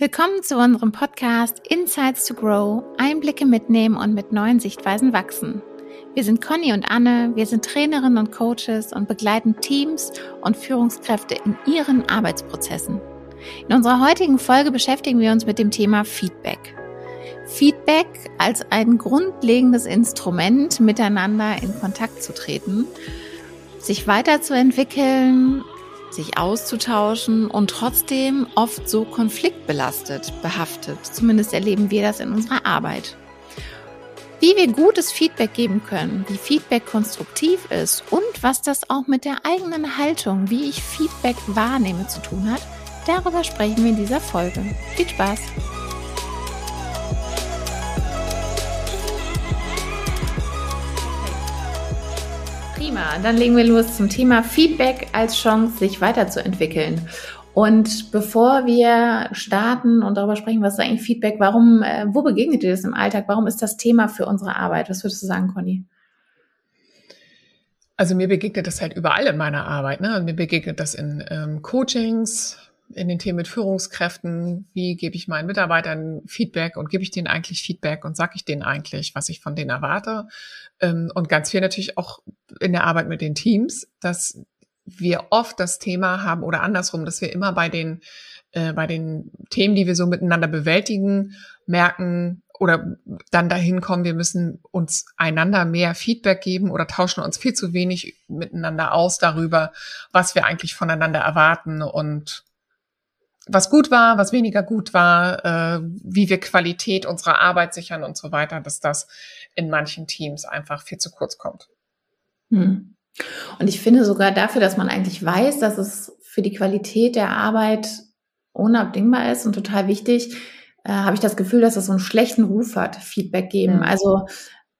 Willkommen zu unserem Podcast Insights to Grow, Einblicke mitnehmen und mit neuen Sichtweisen wachsen. Wir sind Conny und Anne, wir sind Trainerinnen und Coaches und begleiten Teams und Führungskräfte in ihren Arbeitsprozessen. In unserer heutigen Folge beschäftigen wir uns mit dem Thema Feedback. Feedback als ein grundlegendes Instrument, miteinander in Kontakt zu treten, sich weiterzuentwickeln, sich auszutauschen und trotzdem oft so konfliktbelastet, behaftet. Zumindest erleben wir das in unserer Arbeit. Wie wir gutes Feedback geben können, wie Feedback konstruktiv ist und was das auch mit der eigenen Haltung, wie ich Feedback wahrnehme, zu tun hat, darüber sprechen wir in dieser Folge. Viel Spaß! Prima, dann legen wir los zum Thema Feedback als Chance, sich weiterzuentwickeln. Und bevor wir starten und darüber sprechen, was ist eigentlich Feedback, warum, äh, wo begegnet ihr das im Alltag? Warum ist das Thema für unsere Arbeit? Was würdest du sagen, Conny? Also mir begegnet das halt überall in meiner Arbeit. Ne? Mir begegnet das in ähm, Coachings, in den Themen mit Führungskräften, wie gebe ich meinen Mitarbeitern Feedback und gebe ich denen eigentlich Feedback und sage ich denen eigentlich, was ich von denen erwarte. Ähm, und ganz viel natürlich auch in der Arbeit mit den Teams, dass wir oft das Thema haben oder andersrum, dass wir immer bei den, äh, bei den Themen, die wir so miteinander bewältigen, merken, oder dann dahin kommen, wir müssen uns einander mehr Feedback geben oder tauschen uns viel zu wenig miteinander aus darüber, was wir eigentlich voneinander erwarten und was gut war, was weniger gut war, äh, wie wir Qualität unserer Arbeit sichern und so weiter, dass das in manchen Teams einfach viel zu kurz kommt. Hm. Und ich finde sogar dafür, dass man eigentlich weiß, dass es für die Qualität der Arbeit unabdingbar ist und total wichtig, äh, habe ich das Gefühl, dass es so einen schlechten Ruf hat, Feedback geben. Mhm. Also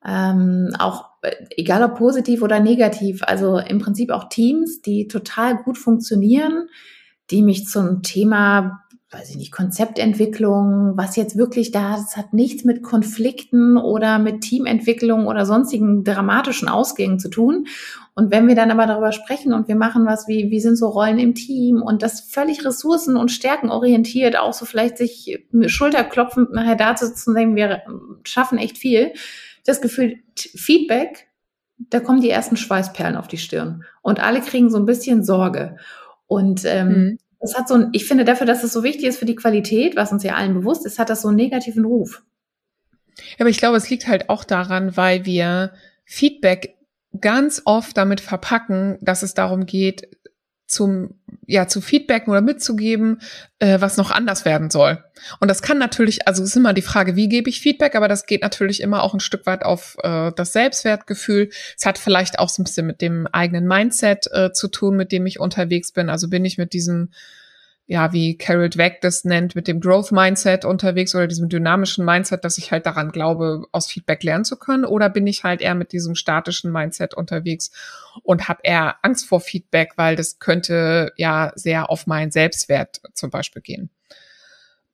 ähm, auch äh, egal ob positiv oder negativ, also im Prinzip auch Teams, die total gut funktionieren, die mich zum Thema, weiß ich nicht, Konzeptentwicklung, was jetzt wirklich da, das hat nichts mit Konflikten oder mit Teamentwicklung oder sonstigen dramatischen Ausgängen zu tun. Und wenn wir dann aber darüber sprechen und wir machen was wie, wie sind so Rollen im Team und das völlig ressourcen- und stärkenorientiert, auch so vielleicht sich Schulterklopfend nachher da zu denken, wir schaffen echt viel. Das Gefühl, Feedback, da kommen die ersten Schweißperlen auf die Stirn und alle kriegen so ein bisschen Sorge. Und ähm, mhm. das hat so ein, ich finde dafür, dass es so wichtig ist für die Qualität, was uns ja allen bewusst ist, hat das so einen negativen Ruf. Ja, aber ich glaube, es liegt halt auch daran, weil wir Feedback ganz oft damit verpacken, dass es darum geht, zum ja zu feedbacken oder mitzugeben, äh, was noch anders werden soll. Und das kann natürlich, also ist immer die Frage, wie gebe ich Feedback, aber das geht natürlich immer auch ein Stück weit auf äh, das Selbstwertgefühl. Es hat vielleicht auch so ein bisschen mit dem eigenen Mindset äh, zu tun, mit dem ich unterwegs bin. Also bin ich mit diesem ja, wie Carol Dweck das nennt, mit dem Growth Mindset unterwegs oder diesem dynamischen Mindset, dass ich halt daran glaube, aus Feedback lernen zu können? Oder bin ich halt eher mit diesem statischen Mindset unterwegs und habe eher Angst vor Feedback, weil das könnte ja sehr auf meinen Selbstwert zum Beispiel gehen?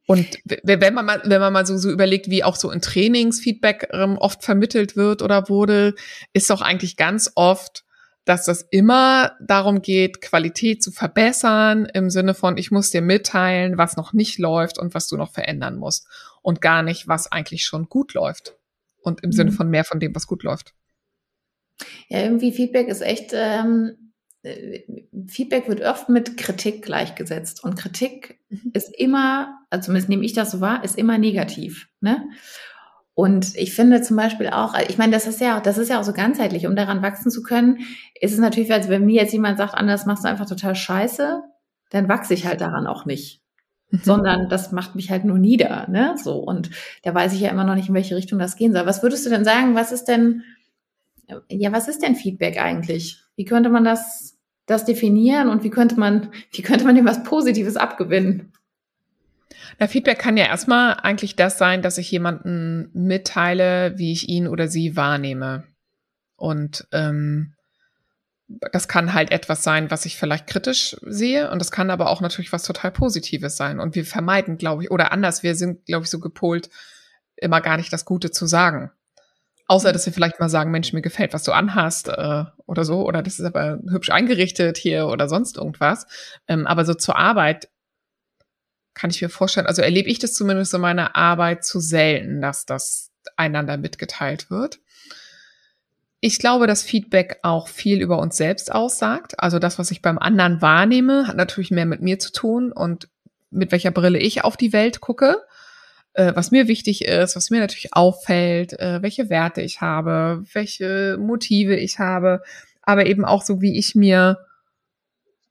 Und wenn man mal, wenn man mal so, so überlegt, wie auch so in Trainings Feedback ähm, oft vermittelt wird oder wurde, ist doch eigentlich ganz oft dass das immer darum geht, Qualität zu verbessern im Sinne von, ich muss dir mitteilen, was noch nicht läuft und was du noch verändern musst und gar nicht, was eigentlich schon gut läuft und im mhm. Sinne von mehr von dem, was gut läuft. Ja, irgendwie Feedback ist echt, ähm, äh, Feedback wird oft mit Kritik gleichgesetzt und Kritik mhm. ist immer, also zumindest nehme ich das so wahr, ist immer negativ. Ne? Und ich finde zum Beispiel auch, ich meine, das ist ja, das ist ja auch so ganzheitlich, um daran wachsen zu können, ist es natürlich, als wenn mir jetzt jemand sagt, anders machst du einfach total scheiße, dann wachse ich halt daran auch nicht. Mhm. Sondern das macht mich halt nur nieder, ne? So. Und da weiß ich ja immer noch nicht, in welche Richtung das gehen soll. Was würdest du denn sagen? Was ist denn, ja, was ist denn Feedback eigentlich? Wie könnte man das, das definieren und wie könnte man, wie könnte man dem was Positives abgewinnen? Na, Feedback kann ja erstmal eigentlich das sein, dass ich jemanden mitteile, wie ich ihn oder sie wahrnehme. Und ähm, das kann halt etwas sein, was ich vielleicht kritisch sehe. Und das kann aber auch natürlich was total Positives sein. Und wir vermeiden, glaube ich, oder anders, wir sind, glaube ich, so gepolt, immer gar nicht das Gute zu sagen. Außer, dass wir vielleicht mal sagen, Mensch, mir gefällt, was du anhast äh, oder so, oder das ist aber hübsch eingerichtet hier oder sonst irgendwas. Ähm, aber so zur Arbeit kann ich mir vorstellen, also erlebe ich das zumindest in meiner Arbeit zu selten, dass das einander mitgeteilt wird. Ich glaube, dass Feedback auch viel über uns selbst aussagt. Also das, was ich beim anderen wahrnehme, hat natürlich mehr mit mir zu tun und mit welcher Brille ich auf die Welt gucke, äh, was mir wichtig ist, was mir natürlich auffällt, äh, welche Werte ich habe, welche Motive ich habe, aber eben auch so, wie ich mir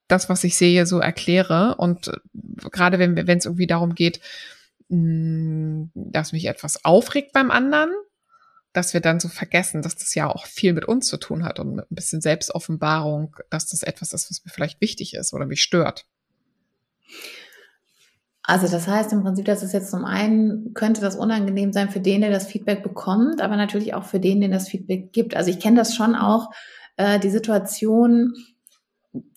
das, was ich sehe, so erkläre. Und äh, gerade wenn es irgendwie darum geht, mm, dass mich etwas aufregt beim anderen, dass wir dann so vergessen, dass das ja auch viel mit uns zu tun hat und mit ein bisschen Selbstoffenbarung, dass das etwas ist, was mir vielleicht wichtig ist oder mich stört. Also das heißt im Prinzip, dass es jetzt zum einen könnte das unangenehm sein für den, der das Feedback bekommt, aber natürlich auch für den, den das Feedback gibt. Also ich kenne das schon auch, äh, die Situation,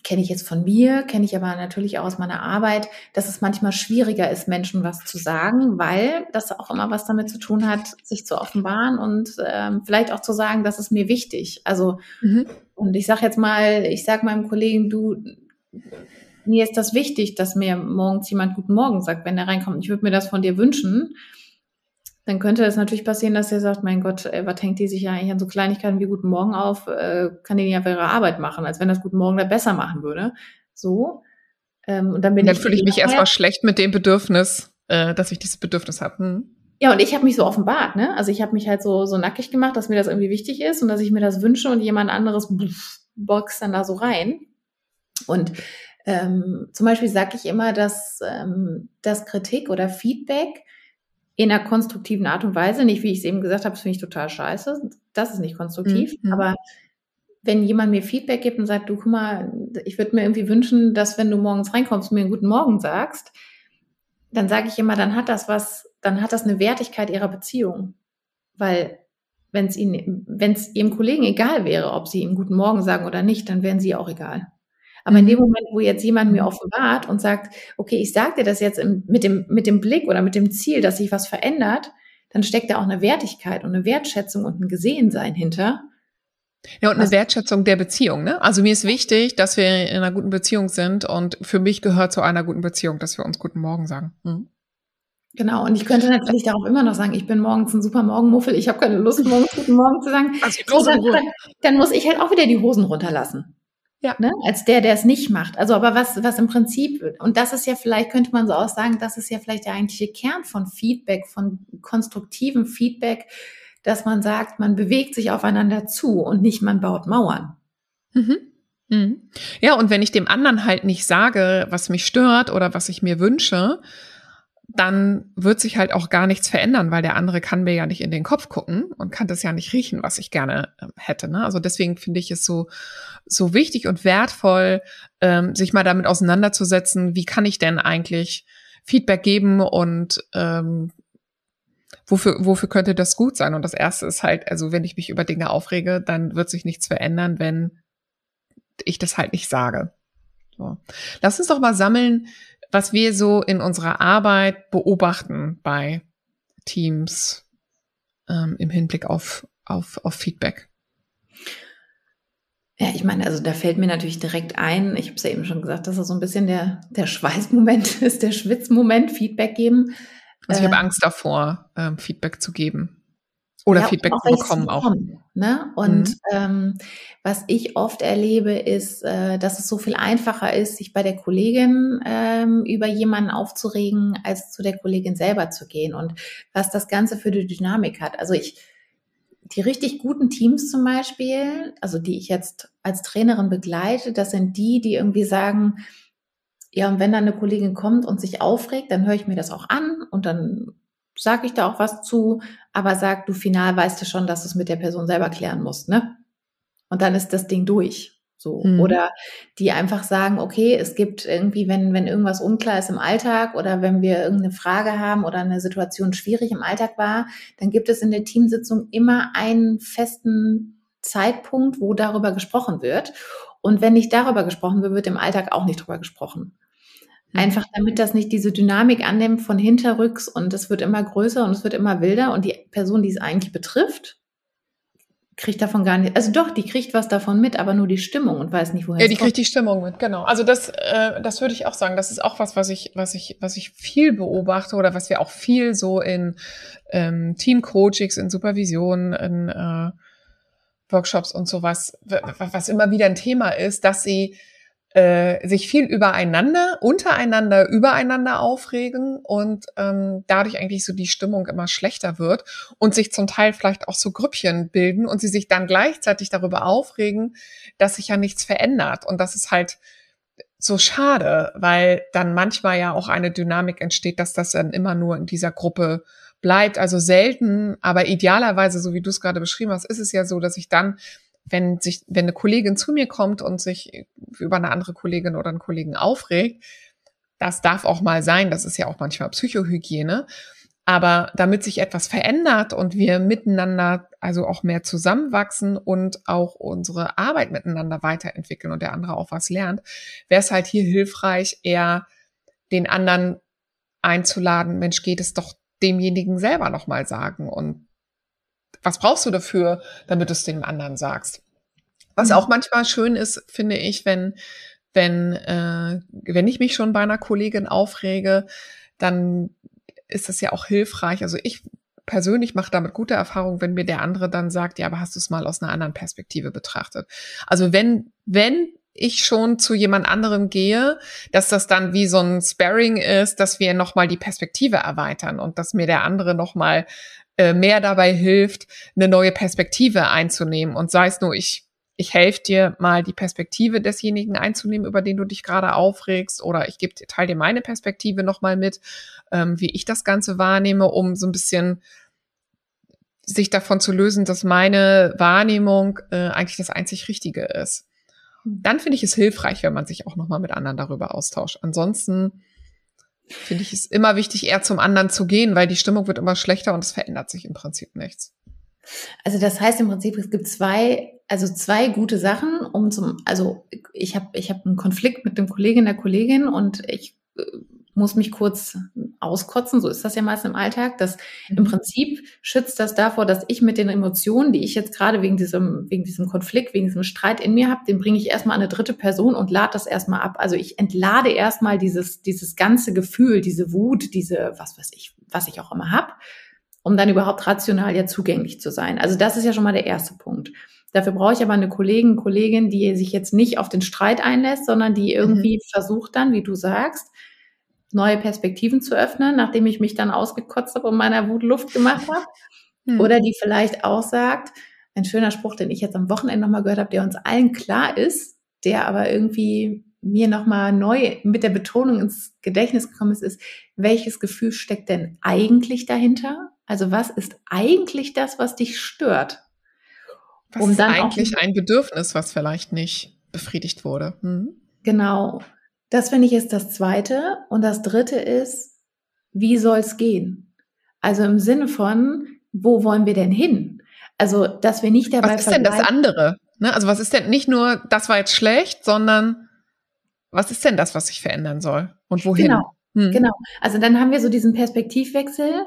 kenne ich jetzt von mir, kenne ich aber natürlich auch aus meiner Arbeit, dass es manchmal schwieriger ist, Menschen was zu sagen, weil das auch immer was damit zu tun hat, sich zu offenbaren und ähm, vielleicht auch zu sagen, das ist mir wichtig. Also mhm. und ich sage jetzt mal, ich sage meinem Kollegen, du, mir ist das wichtig, dass mir morgens jemand Guten Morgen sagt, wenn er reinkommt. Ich würde mir das von dir wünschen dann könnte es natürlich passieren, dass er sagt, mein Gott, ey, was hängt die sich ja eigentlich an so Kleinigkeiten wie Guten Morgen auf, äh, kann die ja für ihre Arbeit machen, als wenn das Guten Morgen da besser machen würde. So. Ähm, und dann bin dann ich fühle ich mich erstmal schlecht mit dem Bedürfnis, äh, dass ich dieses Bedürfnis habe. Hm. Ja, und ich habe mich so offenbart, ne? Also ich habe mich halt so, so nackig gemacht, dass mir das irgendwie wichtig ist und dass ich mir das wünsche und jemand anderes boxt dann da so rein. Und ähm, zum Beispiel sage ich immer, dass, ähm, dass Kritik oder Feedback in einer konstruktiven Art und Weise. Nicht, wie ich es eben gesagt habe, das finde ich total scheiße. Das ist nicht konstruktiv. Mhm. Aber wenn jemand mir Feedback gibt und sagt, du, guck mal, ich würde mir irgendwie wünschen, dass wenn du morgens reinkommst, mir einen guten Morgen sagst, dann sage ich immer, dann hat das was, dann hat das eine Wertigkeit ihrer Beziehung. Weil wenn es ihnen, wenn es ihrem Kollegen egal wäre, ob sie ihm guten Morgen sagen oder nicht, dann wären sie auch egal. Aber in dem. Moment, wo jetzt jemand mir offenbart und sagt, okay, ich sage dir das jetzt im, mit, dem, mit dem Blick oder mit dem Ziel, dass sich was verändert, dann steckt da auch eine Wertigkeit und eine Wertschätzung und ein Gesehensein hinter. Ja, und eine Wertschätzung der Beziehung, ne? Also mir ist wichtig, dass wir in einer guten Beziehung sind und für mich gehört zu einer guten Beziehung, dass wir uns guten Morgen sagen. Hm? Genau, und ich könnte natürlich darauf immer noch sagen, ich bin morgens ein super Morgenmuffel, ich habe keine Lust, morgens guten Morgen zu sagen. Also dann, dann, dann muss ich halt auch wieder die Hosen runterlassen. Ja. Ne? Als der, der es nicht macht. Also, aber was, was im Prinzip, und das ist ja vielleicht, könnte man so auch sagen, das ist ja vielleicht der eigentliche Kern von Feedback, von konstruktivem Feedback, dass man sagt, man bewegt sich aufeinander zu und nicht man baut Mauern. Mhm. Mhm. Ja, und wenn ich dem anderen halt nicht sage, was mich stört oder was ich mir wünsche, dann wird sich halt auch gar nichts verändern, weil der andere kann mir ja nicht in den Kopf gucken und kann das ja nicht riechen, was ich gerne ähm, hätte. Ne? Also deswegen finde ich es so, so wichtig und wertvoll, ähm, sich mal damit auseinanderzusetzen, wie kann ich denn eigentlich Feedback geben und ähm, wofür, wofür könnte das gut sein? Und das erste ist halt, also wenn ich mich über Dinge aufrege, dann wird sich nichts verändern, wenn ich das halt nicht sage. So. Lass uns doch mal sammeln, was wir so in unserer Arbeit beobachten bei Teams ähm, im Hinblick auf, auf, auf Feedback. Ja, ich meine, also da fällt mir natürlich direkt ein, ich habe es ja eben schon gesagt, dass das so ein bisschen der, der Schweißmoment ist, der Schwitzmoment, Feedback geben. Also ich habe äh, Angst davor, ähm, Feedback zu geben. Oder ja, Feedback zu bekommen auch. Ne? Und mhm. ähm, was ich oft erlebe, ist, äh, dass es so viel einfacher ist, sich bei der Kollegin ähm, über jemanden aufzuregen, als zu der Kollegin selber zu gehen. Und was das Ganze für die Dynamik hat. Also ich, die richtig guten Teams zum Beispiel, also die ich jetzt als Trainerin begleite, das sind die, die irgendwie sagen, ja, und wenn dann eine Kollegin kommt und sich aufregt, dann höre ich mir das auch an und dann sage ich da auch was zu, aber sag du final weißt du schon, dass du es mit der Person selber klären musst, ne? Und dann ist das Ding durch. So. Mhm. Oder die einfach sagen, okay, es gibt irgendwie, wenn, wenn irgendwas unklar ist im Alltag oder wenn wir irgendeine Frage haben oder eine Situation schwierig im Alltag war, dann gibt es in der Teamsitzung immer einen festen Zeitpunkt, wo darüber gesprochen wird. Und wenn nicht darüber gesprochen wird, wird im Alltag auch nicht darüber gesprochen. Mhm. Einfach damit das nicht diese Dynamik annimmt von hinterrücks und es wird immer größer und es wird immer wilder und die Person, die es eigentlich betrifft, kriegt davon gar nicht, also doch, die kriegt was davon mit, aber nur die Stimmung und weiß nicht, woher Ja, die kriegt die Stimmung mit, genau. Also das, äh, das würde ich auch sagen. Das ist auch was, was ich, was ich, was ich viel beobachte oder was wir auch viel so in ähm, Team-Coachings, in Supervision, in äh, Workshops und sowas, was immer wieder ein Thema ist, dass sie äh, sich viel übereinander, untereinander, übereinander aufregen und ähm, dadurch eigentlich so die Stimmung immer schlechter wird und sich zum Teil vielleicht auch so Grüppchen bilden und sie sich dann gleichzeitig darüber aufregen, dass sich ja nichts verändert und das ist halt so schade, weil dann manchmal ja auch eine Dynamik entsteht, dass das dann immer nur in dieser Gruppe bleibt. Also selten, aber idealerweise, so wie du es gerade beschrieben hast, ist es ja so, dass ich dann wenn sich, wenn eine Kollegin zu mir kommt und sich über eine andere Kollegin oder einen Kollegen aufregt, das darf auch mal sein, das ist ja auch manchmal Psychohygiene. Aber damit sich etwas verändert und wir miteinander also auch mehr zusammenwachsen und auch unsere Arbeit miteinander weiterentwickeln und der andere auch was lernt, wäre es halt hier hilfreich, eher den anderen einzuladen, Mensch, geht es doch demjenigen selber nochmal sagen und was brauchst du dafür, damit du es dem anderen sagst? Was mhm. auch manchmal schön ist, finde ich, wenn, wenn, äh, wenn ich mich schon bei einer Kollegin aufrege, dann ist es ja auch hilfreich. Also ich persönlich mache damit gute Erfahrungen, wenn mir der andere dann sagt, ja, aber hast du es mal aus einer anderen Perspektive betrachtet? Also wenn, wenn ich schon zu jemand anderem gehe, dass das dann wie so ein Sparring ist, dass wir nochmal die Perspektive erweitern und dass mir der andere nochmal äh, mehr dabei hilft, eine neue Perspektive einzunehmen. Und sei es nur, ich, ich helfe dir mal die Perspektive desjenigen einzunehmen, über den du dich gerade aufregst, oder ich gebe dir, teile dir meine Perspektive nochmal mit, ähm, wie ich das Ganze wahrnehme, um so ein bisschen sich davon zu lösen, dass meine Wahrnehmung äh, eigentlich das einzig Richtige ist. Hm. Dann finde ich es hilfreich, wenn man sich auch nochmal mit anderen darüber austauscht. Ansonsten finde ich es immer wichtig, eher zum anderen zu gehen, weil die Stimmung wird immer schlechter und es verändert sich im Prinzip nichts. Also das heißt im Prinzip, es gibt zwei, also zwei gute Sachen, um zum, also ich habe ich hab einen Konflikt mit dem Kollegen der Kollegin und ich äh, muss mich kurz auskotzen, so ist das ja meist im Alltag. Das mhm. im Prinzip schützt das davor, dass ich mit den Emotionen, die ich jetzt gerade wegen diesem, wegen diesem Konflikt, wegen diesem Streit in mir habe, den bringe ich erstmal an eine dritte Person und lade das erstmal ab. Also ich entlade erstmal dieses, dieses ganze Gefühl, diese Wut, diese, was weiß ich, was ich auch immer habe, um dann überhaupt rational ja zugänglich zu sein. Also das ist ja schon mal der erste Punkt. Dafür brauche ich aber eine Kollegin, Kollegin, die sich jetzt nicht auf den Streit einlässt, sondern die mhm. irgendwie mhm. versucht dann, wie du sagst, neue Perspektiven zu öffnen, nachdem ich mich dann ausgekotzt habe und meiner Wut Luft gemacht habe. Hm. Oder die vielleicht auch sagt, ein schöner Spruch, den ich jetzt am Wochenende nochmal gehört habe, der uns allen klar ist, der aber irgendwie mir nochmal neu mit der Betonung ins Gedächtnis gekommen ist, ist, welches Gefühl steckt denn eigentlich dahinter? Also was ist eigentlich das, was dich stört? Was um ist eigentlich ein Bedürfnis, was vielleicht nicht befriedigt wurde? Hm? Genau. Das finde ich ist das Zweite. Und das Dritte ist, wie soll es gehen? Also im Sinne von, wo wollen wir denn hin? Also, dass wir nicht dabei Was ist denn das andere? Ne? Also, was ist denn nicht nur, das war jetzt schlecht, sondern was ist denn das, was sich verändern soll? Und wohin? Genau. Hm. Genau. Also, dann haben wir so diesen Perspektivwechsel.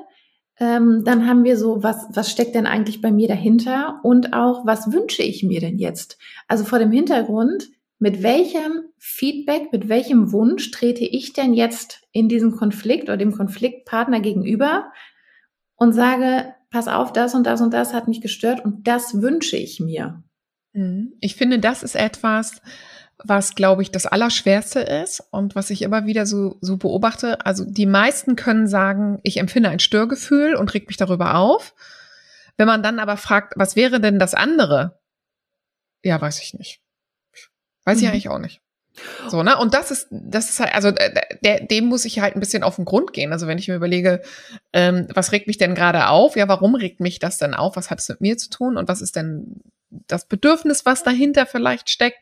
Ähm, dann haben wir so, was, was steckt denn eigentlich bei mir dahinter? Und auch, was wünsche ich mir denn jetzt? Also vor dem Hintergrund, mit welchem Feedback, mit welchem Wunsch trete ich denn jetzt in diesen Konflikt oder dem Konfliktpartner gegenüber und sage, pass auf, das und das und das hat mich gestört und das wünsche ich mir. Mhm. Ich finde, das ist etwas, was, glaube ich, das Allerschwerste ist und was ich immer wieder so, so beobachte. Also die meisten können sagen, ich empfinde ein Störgefühl und reg mich darüber auf. Wenn man dann aber fragt, was wäre denn das andere? Ja, weiß ich nicht. Weiß mhm. ich eigentlich auch nicht. So, ne? Und das ist, das ist halt, also der, dem muss ich halt ein bisschen auf den Grund gehen. Also wenn ich mir überlege, ähm, was regt mich denn gerade auf? Ja, warum regt mich das denn auf? Was hat es mit mir zu tun? Und was ist denn das Bedürfnis, was dahinter vielleicht steckt?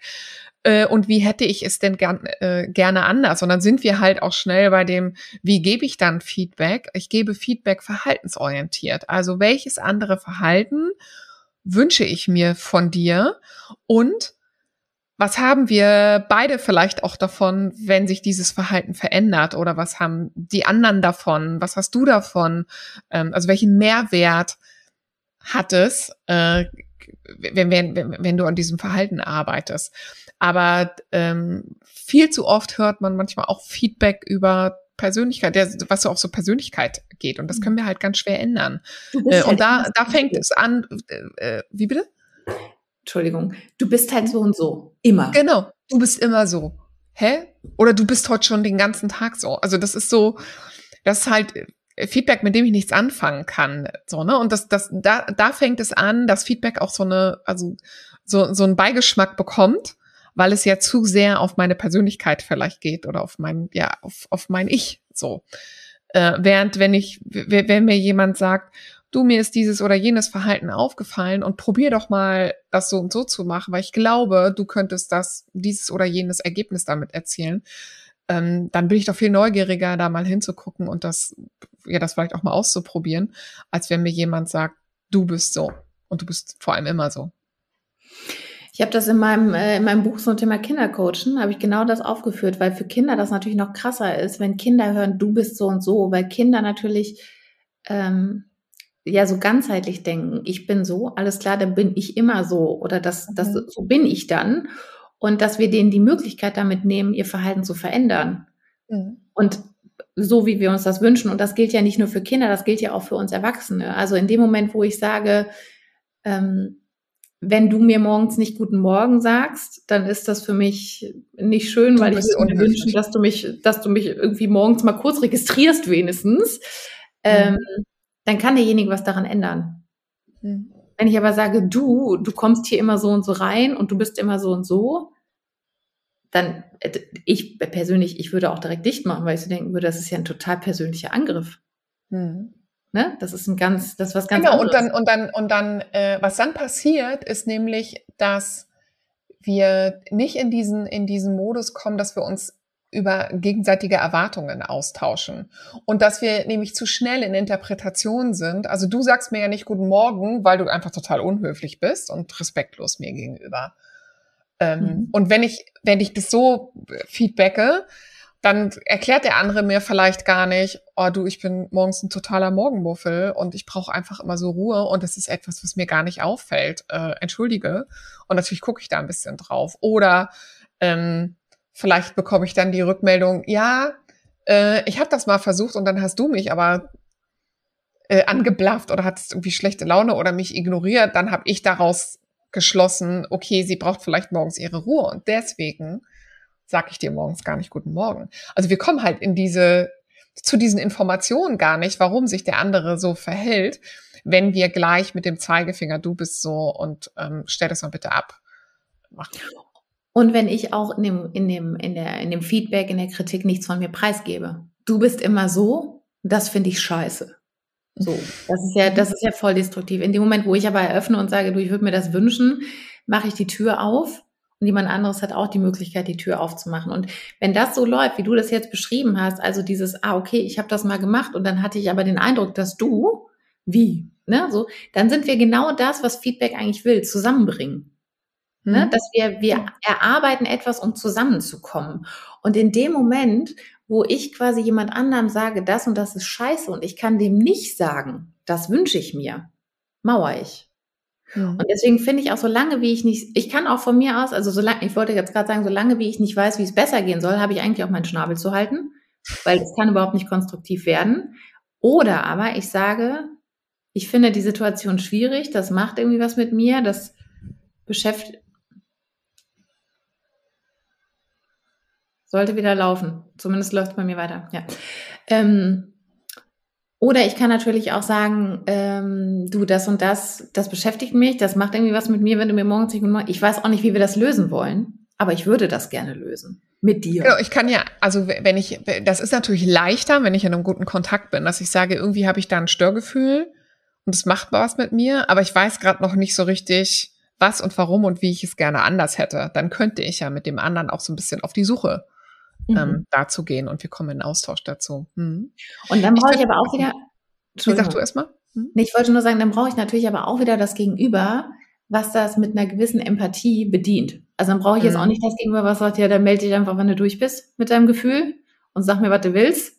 Äh, und wie hätte ich es denn gern, äh, gerne anders? Und dann sind wir halt auch schnell bei dem, wie gebe ich dann Feedback? Ich gebe Feedback verhaltensorientiert. Also welches andere Verhalten wünsche ich mir von dir? Und was haben wir beide vielleicht auch davon, wenn sich dieses Verhalten verändert? Oder was haben die anderen davon? Was hast du davon? Ähm, also welchen Mehrwert hat es, äh, wenn, wenn, wenn du an diesem Verhalten arbeitest. Aber ähm, viel zu oft hört man manchmal auch Feedback über Persönlichkeit, der, was so auf so Persönlichkeit geht. Und das können wir halt ganz schwer ändern. Äh, und da, da fängt es an, äh, wie bitte? Entschuldigung, du bist halt so und so. Immer. Genau, du bist immer so. Hä? Oder du bist heute schon den ganzen Tag so. Also das ist so, das ist halt Feedback, mit dem ich nichts anfangen kann. So, ne? Und das, das, da, da fängt es an, dass Feedback auch so eine, also so, so einen Beigeschmack bekommt, weil es ja zu sehr auf meine Persönlichkeit vielleicht geht oder auf mein, ja, auf, auf mein Ich. So. Äh, während wenn ich, wenn mir jemand sagt, du, mir ist dieses oder jenes Verhalten aufgefallen und probier doch mal, das so und so zu machen, weil ich glaube, du könntest das, dieses oder jenes Ergebnis damit erzielen, ähm, dann bin ich doch viel neugieriger, da mal hinzugucken und das, ja, das vielleicht auch mal auszuprobieren, als wenn mir jemand sagt, du bist so und du bist vor allem immer so. Ich habe das in meinem, äh, in meinem Buch zum Thema Kindercoachen, habe ich genau das aufgeführt, weil für Kinder das natürlich noch krasser ist, wenn Kinder hören, du bist so und so, weil Kinder natürlich ähm, ja so ganzheitlich denken, ich bin so, alles klar, dann bin ich immer so oder das, das mhm. so bin ich dann und dass wir denen die Möglichkeit damit nehmen, ihr Verhalten zu verändern. Mhm. Und so wie wir uns das wünschen. Und das gilt ja nicht nur für Kinder, das gilt ja auch für uns Erwachsene. Also in dem Moment, wo ich sage, ähm, wenn du mir morgens nicht guten Morgen sagst, dann ist das für mich nicht schön, du weil ich mir wünschen, dass du mich, dass du mich irgendwie morgens mal kurz registrierst wenigstens. Ähm, mhm. Dann kann derjenige was daran ändern. Mhm. Wenn ich aber sage, du, du kommst hier immer so und so rein und du bist immer so und so, dann äh, ich persönlich, ich würde auch direkt dicht machen, weil ich so denken würde, das ist ja ein total persönlicher Angriff. Mhm. Ne? Das ist ein ganz, das ist was ganz genau, anderes. und dann, und dann, und dann, äh, was dann passiert, ist nämlich, dass wir nicht in diesen, in diesen Modus kommen, dass wir uns über gegenseitige Erwartungen austauschen. Und dass wir nämlich zu schnell in Interpretation sind. Also du sagst mir ja nicht guten Morgen, weil du einfach total unhöflich bist und respektlos mir gegenüber. Ähm, mhm. Und wenn ich, wenn ich das so feedbacke, dann erklärt der andere mir vielleicht gar nicht, oh du, ich bin morgens ein totaler Morgenmuffel und ich brauche einfach immer so Ruhe und das ist etwas, was mir gar nicht auffällt. Äh, entschuldige. Und natürlich gucke ich da ein bisschen drauf. Oder ähm, vielleicht bekomme ich dann die Rückmeldung, ja, äh, ich habe das mal versucht und dann hast du mich aber äh, angeblafft oder hattest irgendwie schlechte Laune oder mich ignoriert, dann habe ich daraus geschlossen, okay, sie braucht vielleicht morgens ihre Ruhe und deswegen sage ich dir morgens gar nicht guten Morgen. Also wir kommen halt in diese zu diesen Informationen gar nicht, warum sich der andere so verhält, wenn wir gleich mit dem Zeigefinger, du bist so und ähm, stell das mal bitte ab. Machen. Und wenn ich auch in dem, in, dem, in, der, in dem Feedback, in der Kritik nichts von mir preisgebe. Du bist immer so, das finde ich scheiße. So, das ist ja, das ist ja voll destruktiv. In dem Moment, wo ich aber eröffne und sage, du, ich würde mir das wünschen, mache ich die Tür auf und jemand anderes hat auch die Möglichkeit, die Tür aufzumachen. Und wenn das so läuft, wie du das jetzt beschrieben hast, also dieses, ah, okay, ich habe das mal gemacht und dann hatte ich aber den Eindruck, dass du, wie, ne, so, dann sind wir genau das, was Feedback eigentlich will, zusammenbringen. Ne? Mhm. Dass wir, wir erarbeiten etwas, um zusammenzukommen. Und in dem Moment, wo ich quasi jemand anderem sage, das und das ist scheiße und ich kann dem nicht sagen, das wünsche ich mir, mauer ich. Mhm. Und deswegen finde ich auch, so lange wie ich nicht, ich kann auch von mir aus, also solange, ich wollte jetzt gerade sagen, solange wie ich nicht weiß, wie es besser gehen soll, habe ich eigentlich auch meinen Schnabel zu halten, weil es kann überhaupt nicht konstruktiv werden. Oder aber ich sage, ich finde die Situation schwierig, das macht irgendwie was mit mir, das beschäftigt, Sollte wieder laufen. Zumindest läuft es bei mir weiter. Ja. Ähm, oder ich kann natürlich auch sagen, ähm, du, das und das, das beschäftigt mich, das macht irgendwie was mit mir, wenn du mir morgens nicht morgen, ich weiß auch nicht, wie wir das lösen wollen, aber ich würde das gerne lösen. Mit dir. Genau, ich kann ja, also wenn ich, das ist natürlich leichter, wenn ich in einem guten Kontakt bin, dass ich sage, irgendwie habe ich da ein Störgefühl und es macht was mit mir, aber ich weiß gerade noch nicht so richtig, was und warum und wie ich es gerne anders hätte. Dann könnte ich ja mit dem anderen auch so ein bisschen auf die Suche mhm. ähm, dazu gehen und wir kommen in Austausch dazu. Mhm. Und dann brauche ich, ich aber auch wieder. Wie sagst du erstmal? Hm? Nee, ich wollte nur sagen, dann brauche ich natürlich aber auch wieder das Gegenüber, was das mit einer gewissen Empathie bedient. Also dann brauche ich jetzt mhm. auch nicht das Gegenüber, was sagt, ja, dann melde dich einfach, wenn du durch bist mit deinem Gefühl und sag mir, was du willst.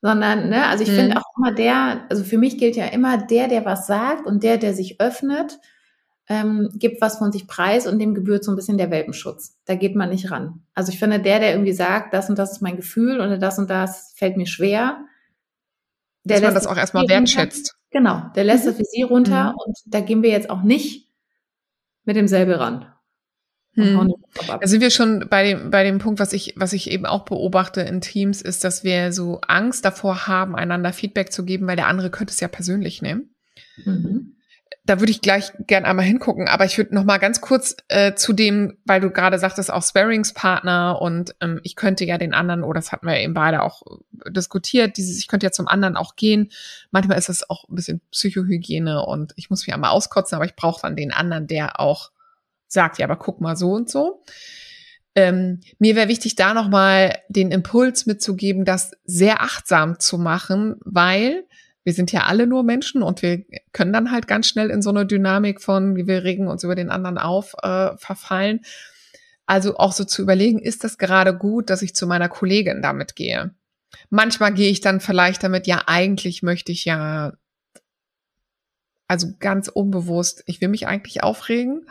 Sondern, ne, also ich mhm. finde auch immer der, also für mich gilt ja immer der, der was sagt und der, der sich öffnet, ähm, gibt was von sich preis und dem gebührt so ein bisschen der Welpenschutz. Da geht man nicht ran. Also ich finde, der, der irgendwie sagt, das und das ist mein Gefühl oder das und das fällt mir schwer, der Dass man das auch erstmal wertschätzt. Runter. Genau, der lässt mhm. das Visier runter mhm. und da gehen wir jetzt auch nicht mit demselben ran. Hm. Da sind wir schon bei dem, bei dem Punkt, was ich, was ich eben auch beobachte in Teams, ist, dass wir so Angst davor haben, einander Feedback zu geben, weil der andere könnte es ja persönlich nehmen. Mhm da würde ich gleich gern einmal hingucken, aber ich würde noch mal ganz kurz äh, zu dem, weil du gerade sagtest, auch Sparringspartner und ähm, ich könnte ja den anderen, oder das hatten wir eben beide auch äh, diskutiert, dieses, ich könnte ja zum anderen auch gehen. Manchmal ist das auch ein bisschen Psychohygiene und ich muss mich einmal auskotzen, aber ich brauche dann den anderen, der auch sagt, ja, aber guck mal so und so. Ähm, mir wäre wichtig, da noch mal den Impuls mitzugeben, das sehr achtsam zu machen, weil wir sind ja alle nur Menschen und wir können dann halt ganz schnell in so eine Dynamik von, wie wir regen uns über den anderen auf, äh, verfallen. Also auch so zu überlegen, ist das gerade gut, dass ich zu meiner Kollegin damit gehe? Manchmal gehe ich dann vielleicht damit, ja, eigentlich möchte ich ja, also ganz unbewusst, ich will mich eigentlich aufregen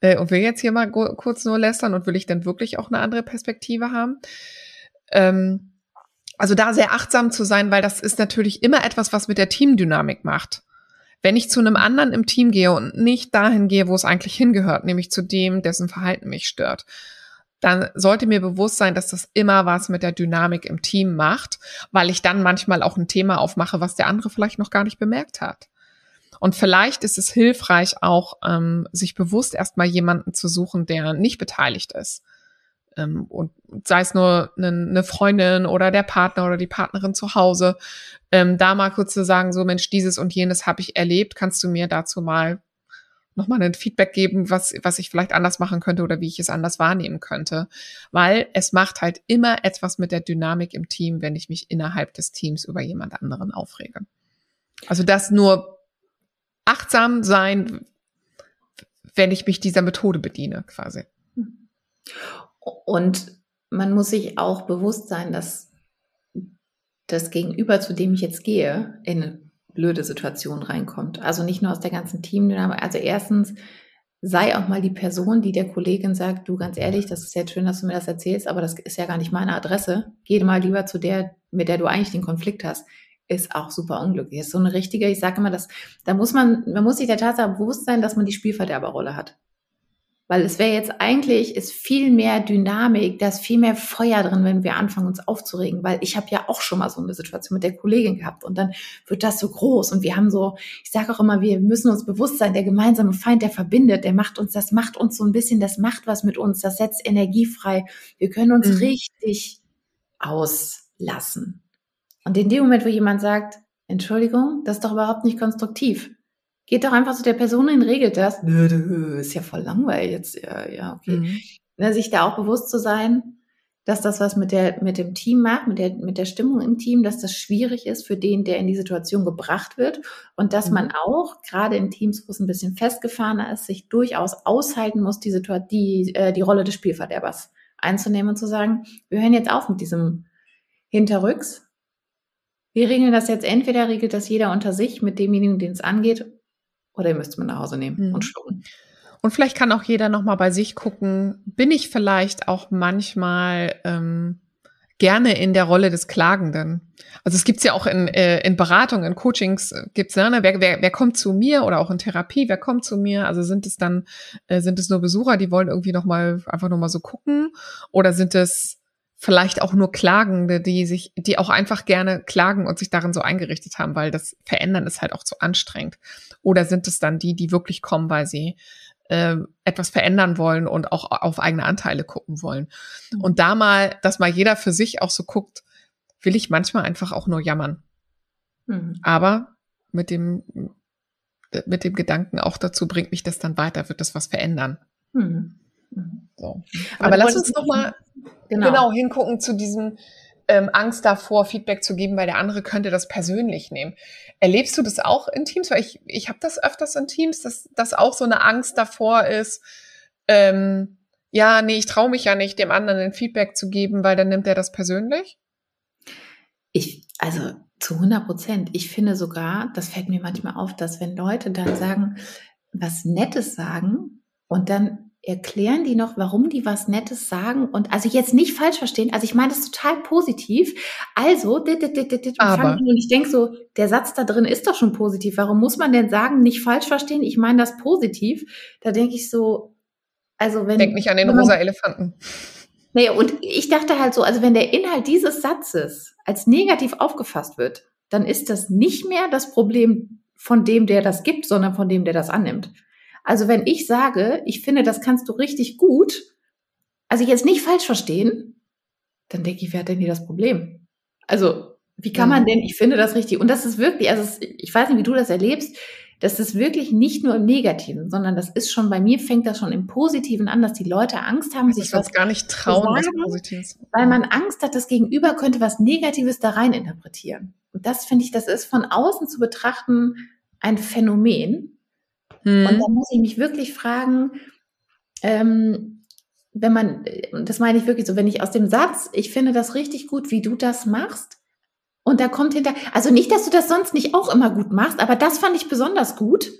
äh, und will jetzt hier mal kurz nur lästern und will ich dann wirklich auch eine andere Perspektive haben. Ähm, also da sehr achtsam zu sein, weil das ist natürlich immer etwas, was mit der Teamdynamik macht. Wenn ich zu einem anderen im Team gehe und nicht dahin gehe, wo es eigentlich hingehört, nämlich zu dem, dessen Verhalten mich stört, dann sollte mir bewusst sein, dass das immer was mit der Dynamik im Team macht, weil ich dann manchmal auch ein Thema aufmache, was der andere vielleicht noch gar nicht bemerkt hat. Und vielleicht ist es hilfreich, auch ähm, sich bewusst erstmal jemanden zu suchen, der nicht beteiligt ist und sei es nur eine, Freundin oder der Partner oder die Partnerin zu Hause, ähm, da mal kurz zu sagen, so Mensch, dieses und jenes habe ich erlebt, kannst du mir dazu mal nochmal ein Feedback geben, was, was ich vielleicht anders machen könnte oder wie ich es anders wahrnehmen könnte. Weil es macht halt immer etwas mit der Dynamik im Team, wenn ich mich innerhalb des Teams über jemand anderen aufrege. Also das nur achtsam sein, wenn ich mich dieser Methode bediene, quasi. Und man muss sich auch bewusst sein, dass das Gegenüber, zu dem ich jetzt gehe, in eine blöde Situation reinkommt. Also nicht nur aus der ganzen Teamdynamik. Also erstens, sei auch mal die Person, die der Kollegin sagt, du ganz ehrlich, das ist jetzt schön, dass du mir das erzählst, aber das ist ja gar nicht meine Adresse. Geh mal lieber zu der, mit der du eigentlich den Konflikt hast. Ist auch super unglücklich. Ist so eine richtige, ich sage immer, dass da muss man, man muss sich der Tatsache bewusst sein, dass man die Spielverderberrolle hat. Weil es wäre jetzt eigentlich, ist viel mehr Dynamik, da ist viel mehr Feuer drin, wenn wir anfangen, uns aufzuregen. Weil ich habe ja auch schon mal so eine Situation mit der Kollegin gehabt und dann wird das so groß und wir haben so, ich sage auch immer, wir müssen uns bewusst sein, der gemeinsame Feind, der verbindet, der macht uns, das macht uns so ein bisschen, das macht was mit uns, das setzt Energie frei. Wir können uns mhm. richtig auslassen. Und in dem Moment, wo jemand sagt, Entschuldigung, das ist doch überhaupt nicht konstruktiv Geht doch einfach zu der Person hin, regelt das. Nö, nö, ist ja voll langweilig jetzt. Ja, ja, okay. Mhm. Ne, sich da auch bewusst zu sein, dass das was mit der, mit dem Team macht, mit der, mit der Stimmung im Team, dass das schwierig ist für den, der in die Situation gebracht wird und dass mhm. man auch, gerade in Teams, wo es ein bisschen festgefahrener ist, sich durchaus aushalten muss, die, Situation, die, äh, die Rolle des Spielverderbers einzunehmen und zu sagen, wir hören jetzt auf mit diesem Hinterrücks. Wir regeln das jetzt, entweder regelt das jeder unter sich mit demjenigen, den es angeht, oder ihr müsst mit nach Hause nehmen mhm. und schlucken. Und vielleicht kann auch jeder nochmal bei sich gucken, bin ich vielleicht auch manchmal ähm, gerne in der Rolle des Klagenden. Also es gibt's ja auch in, äh, in Beratung, in Coachings gibt's ne, wer, wer, wer kommt zu mir oder auch in Therapie, wer kommt zu mir? Also sind es dann äh, sind es nur Besucher, die wollen irgendwie noch mal einfach noch mal so gucken oder sind es vielleicht auch nur Klagende, die sich, die auch einfach gerne klagen und sich darin so eingerichtet haben, weil das Verändern ist halt auch zu anstrengend. Oder sind es dann die, die wirklich kommen, weil sie äh, etwas verändern wollen und auch auf eigene Anteile gucken wollen? Mhm. Und da mal, dass mal jeder für sich auch so guckt, will ich manchmal einfach auch nur jammern. Mhm. Aber mit dem, mit dem Gedanken auch dazu bringt mich das dann weiter, wird das was verändern. Mhm. Mhm. So. Aber, Aber lass uns noch mal genau. genau hingucken zu diesem ähm, Angst davor, Feedback zu geben, weil der andere könnte das persönlich nehmen. Erlebst du das auch in Teams? Weil ich, ich habe das öfters in Teams, dass, dass auch so eine Angst davor ist, ähm, ja, nee, ich traue mich ja nicht, dem anderen ein Feedback zu geben, weil dann nimmt er das persönlich? Ich, also zu 100 Prozent. Ich finde sogar, das fällt mir manchmal auf, dass wenn Leute dann sagen, was Nettes sagen und dann erklären die noch, warum die was Nettes sagen und also jetzt nicht falsch verstehen. Also ich meine das total positiv. Also, dit, dit, dit, dit, Aber. und ich denke so, der Satz da drin ist doch schon positiv. Warum muss man denn sagen, nicht falsch verstehen? Ich meine das positiv. Da denke ich so, also wenn Denk nicht an den man- rosa Elefanten. Nee, und ich dachte halt so, also wenn der Inhalt dieses Satzes als negativ aufgefasst wird, dann ist das nicht mehr das Problem von dem, der das gibt, sondern von dem, der das annimmt. Also wenn ich sage, ich finde, das kannst du richtig gut, also jetzt nicht falsch verstehen, dann denke ich, wer hat denn hier das Problem? Also wie kann man denn, ich finde das richtig, und das ist wirklich, also es, ich weiß nicht, wie du das erlebst, das ist wirklich nicht nur im Negativen, sondern das ist schon, bei mir fängt das schon im Positiven an, dass die Leute Angst haben, Sich was gar nicht trauen, was sagen, Positives. weil man Angst hat, das Gegenüber könnte was Negatives da rein interpretieren. Und das finde ich, das ist von außen zu betrachten ein Phänomen. Und Hm. da muss ich mich wirklich fragen, ähm, wenn man, und das meine ich wirklich so, wenn ich aus dem Satz, ich finde das richtig gut, wie du das machst, und da kommt hinter, also nicht, dass du das sonst nicht auch immer gut machst, aber das fand ich besonders gut.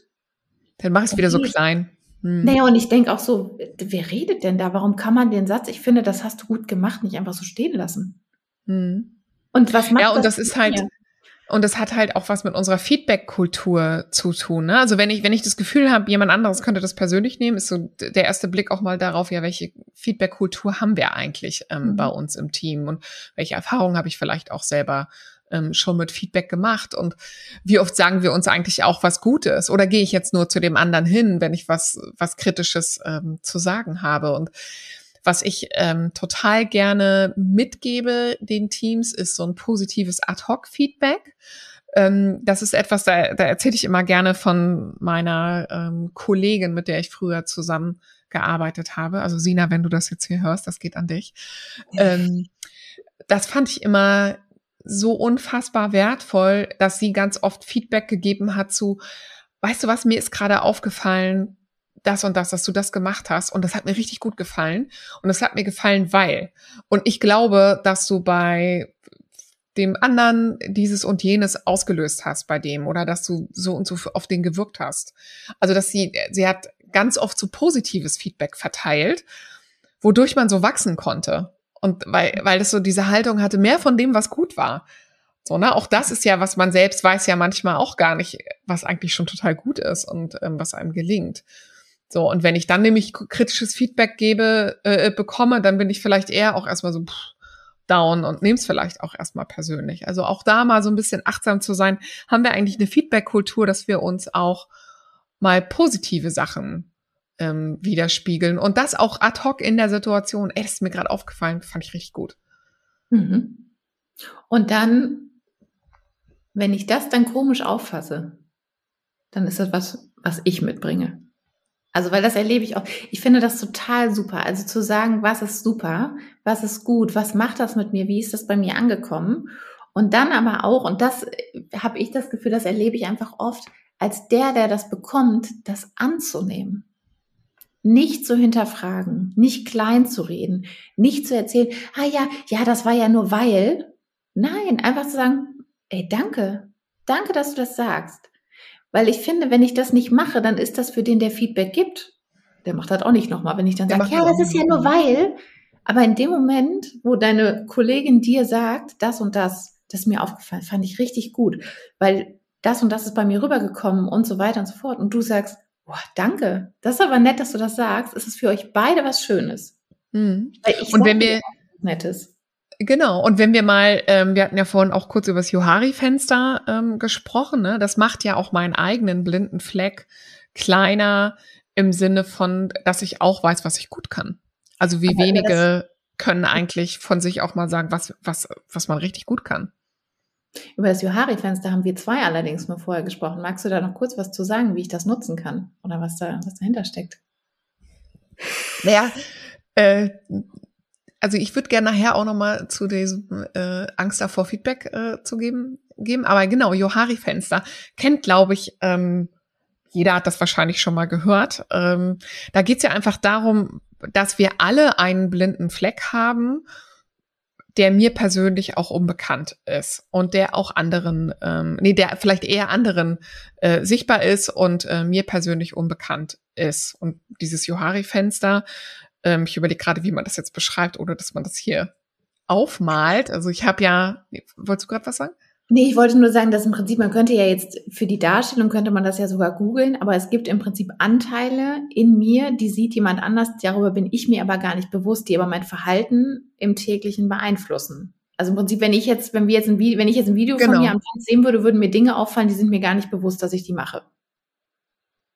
Dann mach ich es wieder so klein. Hm. Naja, und ich denke auch so, wer redet denn da? Warum kann man den Satz, ich finde, das hast du gut gemacht, nicht einfach so stehen lassen? Hm. Und was macht Ja, und das das ist halt, mir? Und das hat halt auch was mit unserer Feedback-Kultur zu tun. Ne? Also wenn ich, wenn ich das Gefühl habe, jemand anderes könnte das persönlich nehmen, ist so der erste Blick auch mal darauf, ja, welche Feedback-Kultur haben wir eigentlich ähm, Mhm. bei uns im Team und welche Erfahrungen habe ich vielleicht auch selber ähm, schon mit Feedback gemacht und wie oft sagen wir uns eigentlich auch was Gutes oder gehe ich jetzt nur zu dem anderen hin, wenn ich was, was Kritisches ähm, zu sagen habe und was ich ähm, total gerne mitgebe den Teams, ist so ein positives Ad-Hoc-Feedback. Ähm, das ist etwas, da, da erzähle ich immer gerne von meiner ähm, Kollegin, mit der ich früher zusammen gearbeitet habe. Also Sina, wenn du das jetzt hier hörst, das geht an dich. Ähm, das fand ich immer so unfassbar wertvoll, dass sie ganz oft Feedback gegeben hat zu, weißt du was, mir ist gerade aufgefallen, das und das, dass du das gemacht hast. Und das hat mir richtig gut gefallen. Und das hat mir gefallen, weil. Und ich glaube, dass du bei dem anderen dieses und jenes ausgelöst hast bei dem oder dass du so und so auf den gewirkt hast. Also, dass sie, sie hat ganz oft so positives Feedback verteilt, wodurch man so wachsen konnte. Und weil, weil das so diese Haltung hatte, mehr von dem, was gut war. So, ne? Auch das ist ja, was man selbst weiß ja manchmal auch gar nicht, was eigentlich schon total gut ist und ähm, was einem gelingt. So, und wenn ich dann nämlich kritisches Feedback gebe, äh, bekomme, dann bin ich vielleicht eher auch erstmal so pff, down und nehme es vielleicht auch erstmal persönlich. Also auch da mal so ein bisschen achtsam zu sein, haben wir eigentlich eine Feedback-Kultur, dass wir uns auch mal positive Sachen ähm, widerspiegeln und das auch ad hoc in der Situation. Ey, das ist mir gerade aufgefallen, fand ich richtig gut. Mhm. Und dann, wenn ich das dann komisch auffasse, dann ist das was, was ich mitbringe. Also, weil das erlebe ich auch. Ich finde das total super. Also zu sagen, was ist super, was ist gut, was macht das mit mir, wie ist das bei mir angekommen? Und dann aber auch, und das äh, habe ich das Gefühl, das erlebe ich einfach oft, als der, der das bekommt, das anzunehmen. Nicht zu hinterfragen, nicht klein zu reden, nicht zu erzählen, ah ja, ja, das war ja nur weil. Nein, einfach zu sagen, ey, danke, danke, dass du das sagst. Weil ich finde, wenn ich das nicht mache, dann ist das für den, der Feedback gibt. Der macht das auch nicht nochmal, wenn ich dann sage, ja, das ist ja nur weil. Aber in dem Moment, wo deine Kollegin dir sagt, das und das, das ist mir aufgefallen, fand ich richtig gut. Weil das und das ist bei mir rübergekommen und so weiter und so fort. Und du sagst, boah, danke. Das ist aber nett, dass du das sagst. Es ist für euch beide was Schönes. Mhm. Und wenn wir, Nettes. Genau, und wenn wir mal, ähm, wir hatten ja vorhin auch kurz über das Johari-Fenster ähm, gesprochen, ne? das macht ja auch meinen eigenen blinden Fleck kleiner im Sinne von, dass ich auch weiß, was ich gut kann. Also wie Aber wenige können eigentlich von sich auch mal sagen, was, was, was man richtig gut kann. Über das Johari-Fenster haben wir zwei allerdings nur vorher gesprochen. Magst du da noch kurz was zu sagen, wie ich das nutzen kann? Oder was da, was dahinter steckt? Naja, äh, also ich würde gerne nachher auch noch mal zu diesem äh, Angst davor Feedback äh, zu geben, geben. Aber genau, Johari-Fenster kennt, glaube ich, ähm, jeder hat das wahrscheinlich schon mal gehört. Ähm, da geht's ja einfach darum, dass wir alle einen blinden Fleck haben, der mir persönlich auch unbekannt ist und der auch anderen, ähm, nee, der vielleicht eher anderen äh, sichtbar ist und äh, mir persönlich unbekannt ist. Und dieses Johari-Fenster, ähm, ich überlege gerade, wie man das jetzt beschreibt, ohne dass man das hier aufmalt. Also ich habe ja, wolltest du gerade was sagen? Nee, ich wollte nur sagen, dass im Prinzip, man könnte ja jetzt für die Darstellung könnte man das ja sogar googeln, aber es gibt im Prinzip Anteile in mir, die sieht jemand anders, darüber bin ich mir aber gar nicht bewusst, die aber mein Verhalten im täglichen beeinflussen. Also im Prinzip, wenn ich jetzt, wenn wir jetzt ein Video, wenn ich jetzt ein Video genau. von mir am Tanz sehen würde, würden mir Dinge auffallen, die sind mir gar nicht bewusst, dass ich die mache.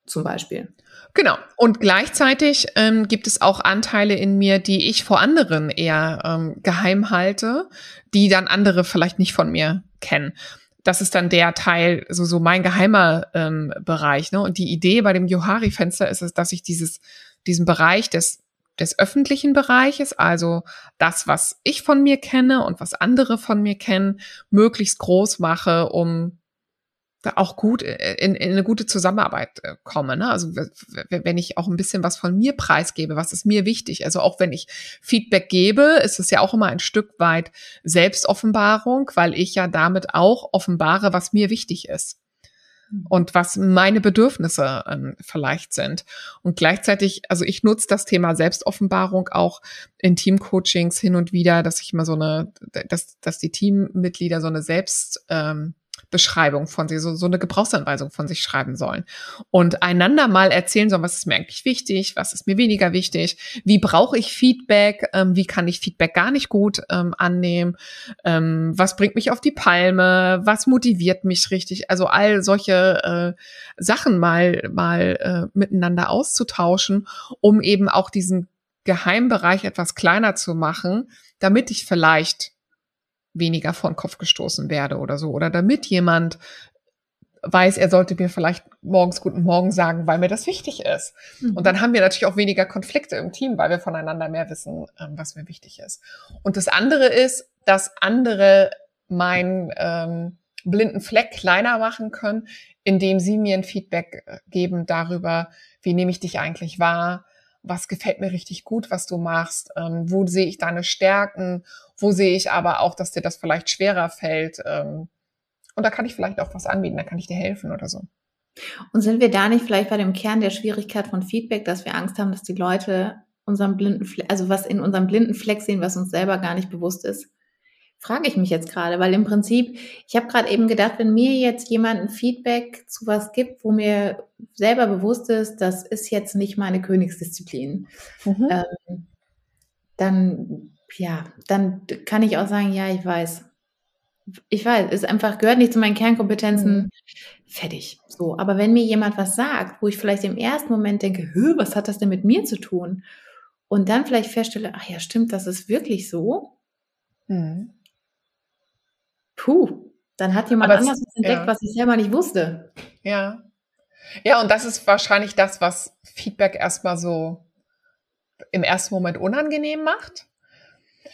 Zum Beispiel. Genau. Und gleichzeitig ähm, gibt es auch Anteile in mir, die ich vor anderen eher ähm, geheim halte, die dann andere vielleicht nicht von mir kennen. Das ist dann der Teil, so, so mein geheimer ähm, Bereich. Ne? Und die Idee bei dem Johari-Fenster ist es, dass ich dieses, diesen Bereich des, des öffentlichen Bereiches, also das, was ich von mir kenne und was andere von mir kennen, möglichst groß mache, um auch gut äh, in, in eine gute Zusammenarbeit äh, komme. Ne? Also wenn ich auch ein bisschen was von mir preisgebe, was ist mir wichtig? Also auch wenn ich Feedback gebe, ist es ja auch immer ein Stück weit Selbstoffenbarung, weil ich ja damit auch offenbare, was mir wichtig ist mhm. und was meine Bedürfnisse ähm, vielleicht sind. Und gleichzeitig, also ich nutze das Thema Selbstoffenbarung auch in Teamcoachings hin und wieder, dass ich immer so eine, dass, dass die Teammitglieder so eine Selbst ähm, Beschreibung von sich, so, so eine Gebrauchsanweisung von sich schreiben sollen. Und einander mal erzählen sollen, was ist mir eigentlich wichtig, was ist mir weniger wichtig, wie brauche ich Feedback, ähm, wie kann ich Feedback gar nicht gut ähm, annehmen, ähm, was bringt mich auf die Palme, was motiviert mich richtig, also all solche äh, Sachen mal mal äh, miteinander auszutauschen, um eben auch diesen Geheimbereich etwas kleiner zu machen, damit ich vielleicht weniger vor den Kopf gestoßen werde oder so. Oder damit jemand weiß, er sollte mir vielleicht morgens guten Morgen sagen, weil mir das wichtig ist. Mhm. Und dann haben wir natürlich auch weniger Konflikte im Team, weil wir voneinander mehr wissen, ähm, was mir wichtig ist. Und das andere ist, dass andere meinen ähm, blinden Fleck kleiner machen können, indem sie mir ein Feedback äh, geben darüber, wie nehme ich dich eigentlich wahr, was gefällt mir richtig gut, was du machst, ähm, wo sehe ich deine Stärken, wo sehe ich aber auch, dass dir das vielleicht schwerer fällt. Ähm, und da kann ich vielleicht auch was anbieten, da kann ich dir helfen oder so. Und sind wir da nicht vielleicht bei dem Kern der Schwierigkeit von Feedback, dass wir Angst haben, dass die Leute unseren blinden Fleck, also was in unserem blinden Fleck sehen, was uns selber gar nicht bewusst ist? Frage ich mich jetzt gerade, weil im Prinzip, ich habe gerade eben gedacht, wenn mir jetzt jemand ein Feedback zu was gibt, wo mir selber bewusst ist, das ist jetzt nicht meine Königsdisziplin, mhm. ähm, dann, ja, dann kann ich auch sagen, ja, ich weiß. Ich weiß, es einfach gehört nicht zu meinen Kernkompetenzen. Mhm. Fertig. So. Aber wenn mir jemand was sagt, wo ich vielleicht im ersten Moment denke, was hat das denn mit mir zu tun? Und dann vielleicht feststelle, ach ja, stimmt, das ist wirklich so. Mhm puh, dann hat jemand Aber anders entdeckt, ja. was ich selber nicht wusste. Ja. Ja, und das ist wahrscheinlich das, was Feedback erstmal so im ersten Moment unangenehm macht.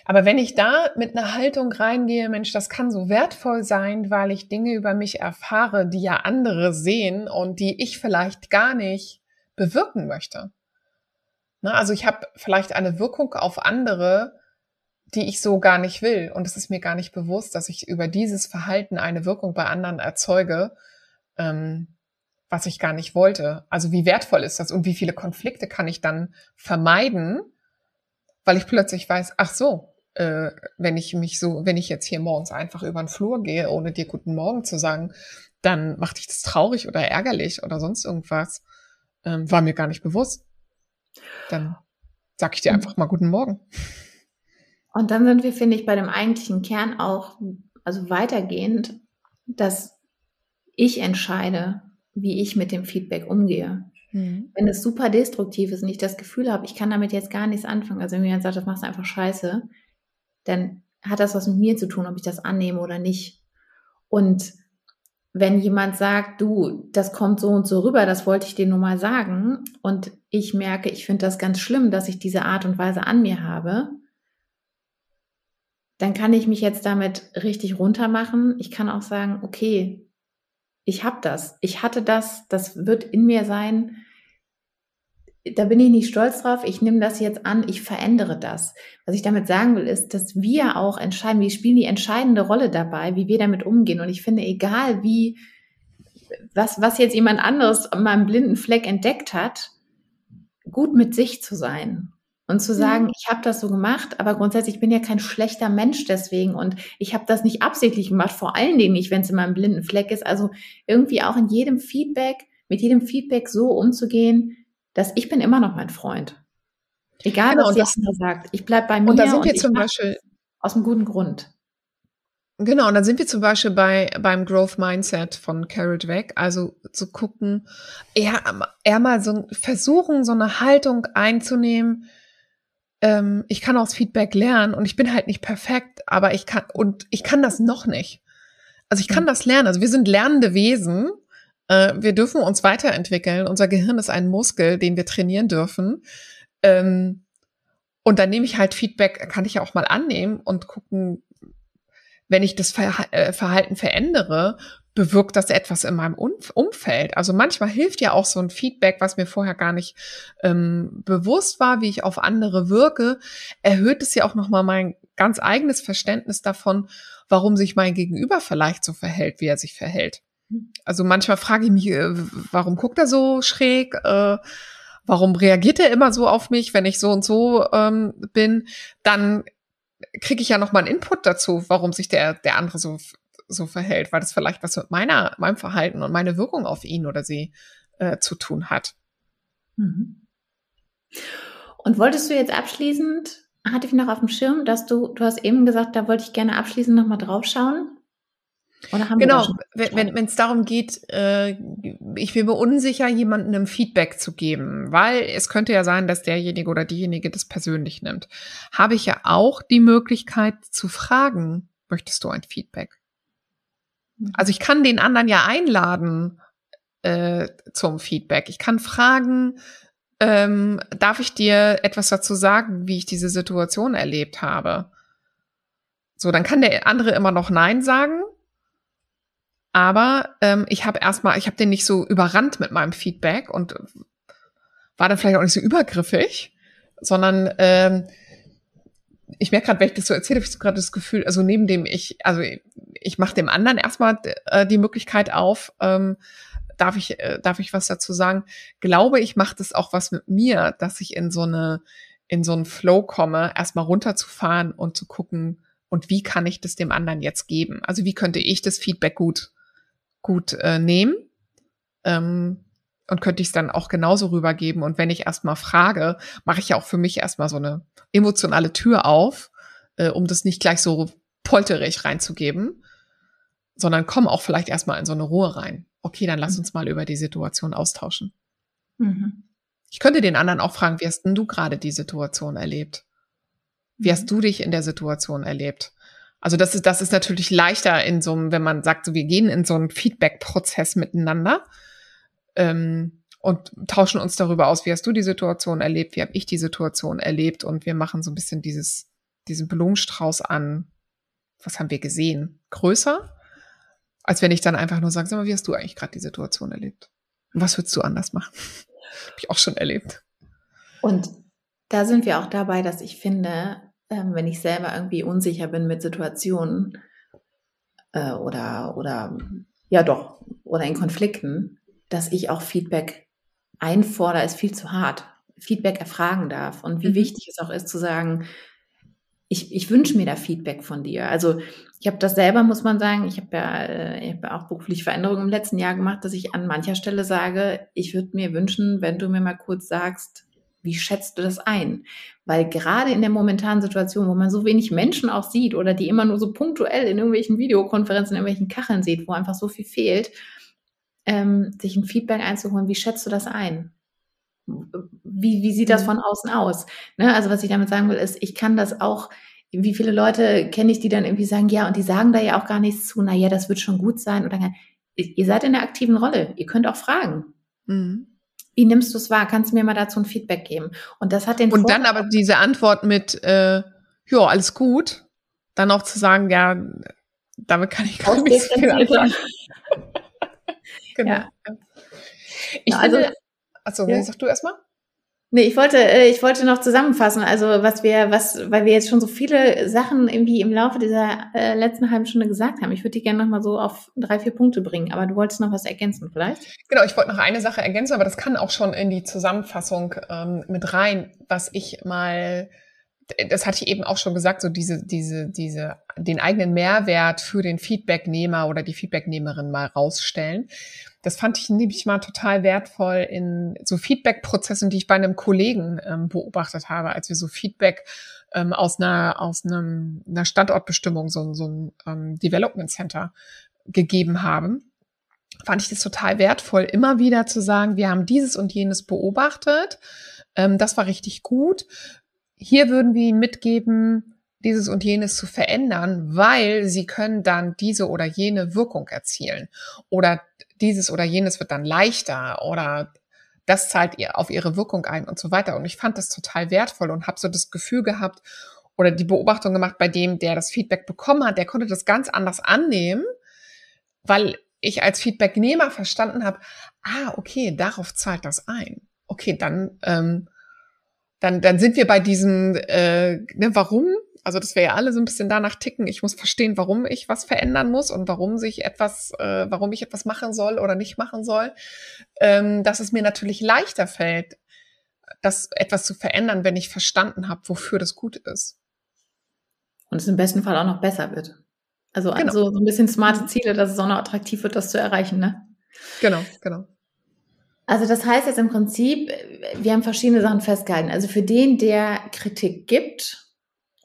Aber wenn ich da mit einer Haltung reingehe, Mensch, das kann so wertvoll sein, weil ich Dinge über mich erfahre, die ja andere sehen und die ich vielleicht gar nicht bewirken möchte. Ne, also ich habe vielleicht eine Wirkung auf andere, die ich so gar nicht will. Und es ist mir gar nicht bewusst, dass ich über dieses Verhalten eine Wirkung bei anderen erzeuge, ähm, was ich gar nicht wollte. Also wie wertvoll ist das und wie viele Konflikte kann ich dann vermeiden, weil ich plötzlich weiß, ach so, äh, wenn ich mich so, wenn ich jetzt hier morgens einfach über den Flur gehe, ohne dir guten Morgen zu sagen, dann macht dich das traurig oder ärgerlich oder sonst irgendwas. Ähm, war mir gar nicht bewusst. Dann sag ich dir einfach mal guten Morgen. Und dann sind wir, finde ich, bei dem eigentlichen Kern auch, also weitergehend, dass ich entscheide, wie ich mit dem Feedback umgehe. Mhm. Wenn es super destruktiv ist und ich das Gefühl habe, ich kann damit jetzt gar nichts anfangen, also wenn jemand sagt, das machst du einfach scheiße, dann hat das was mit mir zu tun, ob ich das annehme oder nicht. Und wenn jemand sagt, du, das kommt so und so rüber, das wollte ich dir nur mal sagen, und ich merke, ich finde das ganz schlimm, dass ich diese Art und Weise an mir habe, dann kann ich mich jetzt damit richtig runtermachen. Ich kann auch sagen, okay, ich habe das, ich hatte das, das wird in mir sein. da bin ich nicht stolz drauf, ich nehme das jetzt an, ich verändere das. Was ich damit sagen will, ist, dass wir auch entscheiden, wir spielen die entscheidende Rolle dabei, wie wir damit umgehen. Und ich finde, egal wie, was, was jetzt jemand anderes an meinem blinden Fleck entdeckt hat, gut mit sich zu sein und zu sagen, ich habe das so gemacht, aber grundsätzlich bin ja kein schlechter Mensch deswegen und ich habe das nicht absichtlich gemacht, vor allen Dingen nicht, wenn es in meinem blinden Fleck ist. Also irgendwie auch in jedem Feedback, mit jedem Feedback so umzugehen, dass ich bin immer noch mein Freund. Egal, genau, was andere sagt. Ich bleib bei mir. Und da sind wir zum Beispiel aus einem guten Grund. Genau, und dann sind wir zum Beispiel bei beim Growth Mindset von Carol Dweck, also zu gucken, eher, eher mal so versuchen, so eine Haltung einzunehmen. Ähm, ich kann aus Feedback lernen und ich bin halt nicht perfekt, aber ich kann und ich kann das noch nicht. Also ich kann mhm. das lernen. Also wir sind lernende Wesen äh, wir dürfen uns weiterentwickeln. Unser Gehirn ist ein Muskel, den wir trainieren dürfen. Ähm, und dann nehme ich halt Feedback, kann ich ja auch mal annehmen und gucken, wenn ich das äh, Verhalten verändere, bewirkt das etwas in meinem Umfeld. Also manchmal hilft ja auch so ein Feedback, was mir vorher gar nicht ähm, bewusst war, wie ich auf andere wirke, erhöht es ja auch nochmal mein ganz eigenes Verständnis davon, warum sich mein Gegenüber vielleicht so verhält, wie er sich verhält. Also manchmal frage ich mich, äh, warum guckt er so schräg? Äh, warum reagiert er immer so auf mich, wenn ich so und so ähm, bin? Dann kriege ich ja noch mal einen Input dazu, warum sich der, der andere so, so verhält, weil das vielleicht was mit meiner, meinem Verhalten und meiner Wirkung auf ihn oder sie äh, zu tun hat. Mhm. Und wolltest du jetzt abschließend, hatte ich noch auf dem Schirm, dass du, du hast eben gesagt, da wollte ich gerne abschließend noch mal drauf schauen, genau, wenn es darum geht, äh, ich bin mir unsicher, jemandem Feedback zu geben, weil es könnte ja sein, dass derjenige oder diejenige das persönlich nimmt. Habe ich ja auch die Möglichkeit zu fragen, möchtest du ein Feedback? Mhm. Also ich kann den anderen ja einladen äh, zum Feedback. Ich kann fragen, ähm, darf ich dir etwas dazu sagen, wie ich diese Situation erlebt habe? So, dann kann der andere immer noch Nein sagen aber ähm, ich habe erstmal, ich habe den nicht so überrannt mit meinem Feedback und war dann vielleicht auch nicht so übergriffig, sondern ähm, ich merke gerade, wenn ich das so erzähle, habe ich so gerade das Gefühl, also neben dem ich, also ich, ich mache dem anderen erstmal äh, die Möglichkeit auf, ähm, darf ich, äh, darf ich was dazu sagen? Glaube ich, macht es auch was mit mir, dass ich in so eine, in so einen Flow komme, erstmal runterzufahren und zu gucken, und wie kann ich das dem anderen jetzt geben? Also wie könnte ich das Feedback gut gut äh, nehmen ähm, und könnte ich es dann auch genauso rübergeben. Und wenn ich erstmal frage, mache ich ja auch für mich erstmal so eine emotionale Tür auf, äh, um das nicht gleich so polterig reinzugeben, sondern komm auch vielleicht erstmal in so eine Ruhe rein. Okay, dann lass mhm. uns mal über die Situation austauschen. Mhm. Ich könnte den anderen auch fragen, wie hast denn du gerade die Situation erlebt? Wie hast mhm. du dich in der Situation erlebt? Also das ist, das ist natürlich leichter in so einem, wenn man sagt, so wir gehen in so einen Feedback-Prozess miteinander ähm, und tauschen uns darüber aus, wie hast du die Situation erlebt, wie habe ich die Situation erlebt und wir machen so ein bisschen dieses, diesen Blumenstrauß an, was haben wir gesehen, größer, als wenn ich dann einfach nur sage, sag mal, wie hast du eigentlich gerade die Situation erlebt? Und was würdest du anders machen? habe ich auch schon erlebt. Und da sind wir auch dabei, dass ich finde, ähm, wenn ich selber irgendwie unsicher bin mit Situationen äh, oder, oder ja doch, oder in Konflikten, dass ich auch Feedback einfordere, ist viel zu hart. Feedback erfragen darf und wie mhm. wichtig es auch ist zu sagen, ich, ich wünsche mir da Feedback von dir. Also ich habe das selber, muss man sagen, ich habe ja, äh, ich hab ja auch berufliche Veränderungen im letzten Jahr gemacht, dass ich an mancher Stelle sage, ich würde mir wünschen, wenn du mir mal kurz sagst, wie schätzt du das ein? Weil gerade in der momentanen Situation, wo man so wenig Menschen auch sieht oder die immer nur so punktuell in irgendwelchen Videokonferenzen, in irgendwelchen Kacheln sieht, wo einfach so viel fehlt, ähm, sich ein Feedback einzuholen, wie schätzt du das ein? Wie, wie sieht das mhm. von außen aus? Ne? Also was ich damit sagen will, ist, ich kann das auch, wie viele Leute kenne ich, die dann irgendwie sagen, ja, und die sagen da ja auch gar nichts zu, na ja, das wird schon gut sein. Oder ihr seid in der aktiven Rolle, ihr könnt auch fragen. Mhm. Wie nimmst du es wahr? Kannst du mir mal dazu ein Feedback geben? Und das hat den Und Vorteil, dann aber diese Antwort mit, äh, ja, alles gut. Dann auch zu sagen, ja, damit kann ich gar nicht viel anfangen. genau. Ja. Ich ja, also, finde, achso, ja. sag du erstmal? Nee, ich wollte, äh, ich wollte noch zusammenfassen, also was wir, was, weil wir jetzt schon so viele Sachen irgendwie im Laufe dieser äh, letzten halben Stunde gesagt haben. Ich würde die gerne noch mal so auf drei, vier Punkte bringen, aber du wolltest noch was ergänzen vielleicht? Genau, ich wollte noch eine Sache ergänzen, aber das kann auch schon in die Zusammenfassung ähm, mit rein, was ich mal, das hatte ich eben auch schon gesagt, so diese, diese, diese, den eigenen Mehrwert für den Feedbacknehmer oder die Feedbacknehmerin mal rausstellen. Das fand ich nämlich mal total wertvoll in so Feedback-Prozessen, die ich bei einem Kollegen ähm, beobachtet habe, als wir so Feedback ähm, aus einer aus einem, einer Standortbestimmung, so, so ein ähm, Development Center gegeben haben fand ich das total wertvoll, immer wieder zu sagen, wir haben dieses und jenes beobachtet. Ähm, das war richtig gut. Hier würden wir Ihnen mitgeben, dieses und jenes zu verändern, weil Sie können dann diese oder jene Wirkung erzielen. Oder dieses oder jenes wird dann leichter oder das zahlt ihr auf ihre Wirkung ein und so weiter. Und ich fand das total wertvoll und habe so das Gefühl gehabt oder die Beobachtung gemacht bei dem, der das Feedback bekommen hat, der konnte das ganz anders annehmen, weil ich als Feedbacknehmer verstanden habe, ah, okay, darauf zahlt das ein. Okay, dann, ähm, dann, dann sind wir bei diesem, äh, ne, warum also dass wir ja alle so ein bisschen danach ticken. Ich muss verstehen, warum ich was verändern muss und warum sich etwas, äh, warum ich etwas machen soll oder nicht machen soll. Ähm, dass es mir natürlich leichter fällt, das etwas zu verändern, wenn ich verstanden habe, wofür das gut ist. Und es im besten Fall auch noch besser wird. Also, genau. also so ein bisschen smarte. Ziele, dass es auch noch attraktiv wird, das zu erreichen, ne? Genau, genau. Also das heißt jetzt im Prinzip, wir haben verschiedene Sachen festgehalten. Also für den, der Kritik gibt,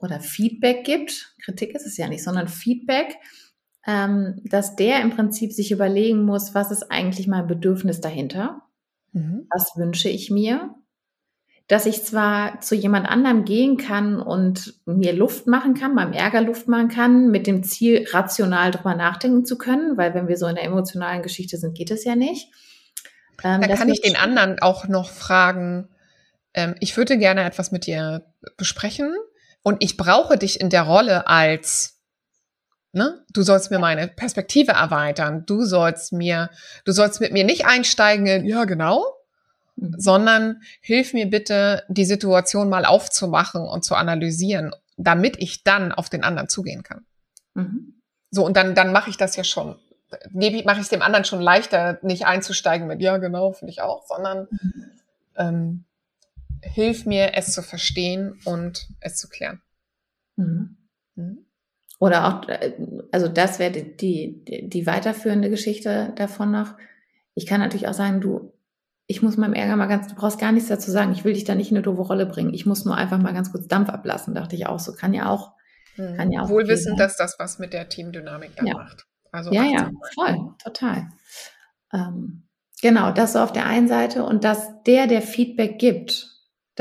oder Feedback gibt, Kritik ist es ja nicht, sondern Feedback, ähm, dass der im Prinzip sich überlegen muss, was ist eigentlich mein Bedürfnis dahinter? Mhm. Was wünsche ich mir? Dass ich zwar zu jemand anderem gehen kann und mir Luft machen kann, meinem Ärger Luft machen kann, mit dem Ziel, rational drüber nachdenken zu können, weil wenn wir so in der emotionalen Geschichte sind, geht es ja nicht. Ähm, da kann ich den anderen auch noch fragen, ähm, ich würde gerne etwas mit dir besprechen und ich brauche dich in der Rolle als, ne, du sollst mir meine Perspektive erweitern, du sollst mir, du sollst mit mir nicht einsteigen in, ja, genau, mhm. sondern hilf mir bitte, die Situation mal aufzumachen und zu analysieren, damit ich dann auf den anderen zugehen kann. Mhm. So, und dann, dann mache ich das ja schon. Mache ich es dem anderen schon leichter, nicht einzusteigen mit, ja, genau, finde ich auch, sondern mhm. ähm, hilf mir, es zu verstehen und es zu klären. Mhm. Mhm. Oder auch, äh, also das wäre die, die, die weiterführende Geschichte davon noch. Ich kann natürlich auch sagen, du, ich muss meinem Ärger mal ganz, du brauchst gar nichts dazu sagen, ich will dich da nicht in eine doofe Rolle bringen. Ich muss nur einfach mal ganz kurz Dampf ablassen, dachte ich auch. So kann ja auch, mhm. kann ja auch. Wohl wissen, dass das was mit der Teamdynamik da ja. macht. Also ja, ja, voll, total. Ähm, genau, das so auf der einen Seite und dass der, der Feedback gibt,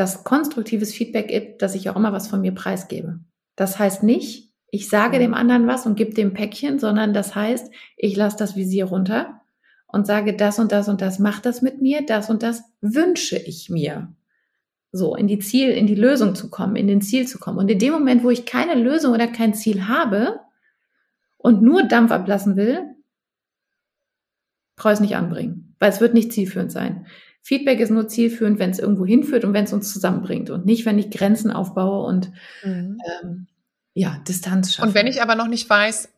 das konstruktives Feedback gibt, dass ich auch immer was von mir preisgebe. Das heißt nicht, ich sage dem anderen was und gebe dem Päckchen, sondern das heißt, ich lasse das Visier runter und sage, das und das und das macht das mit mir, das und das wünsche ich mir. So, in die Ziel, in die Lösung zu kommen, in den Ziel zu kommen. Und in dem Moment, wo ich keine Lösung oder kein Ziel habe und nur Dampf ablassen will, brauche ich es nicht anbringen, weil es wird nicht zielführend sein. Feedback ist nur zielführend, wenn es irgendwo hinführt und wenn es uns zusammenbringt und nicht, wenn ich Grenzen aufbaue und mhm. ähm, ja, Distanz schaffe. Und wenn ich aber noch nicht weiß,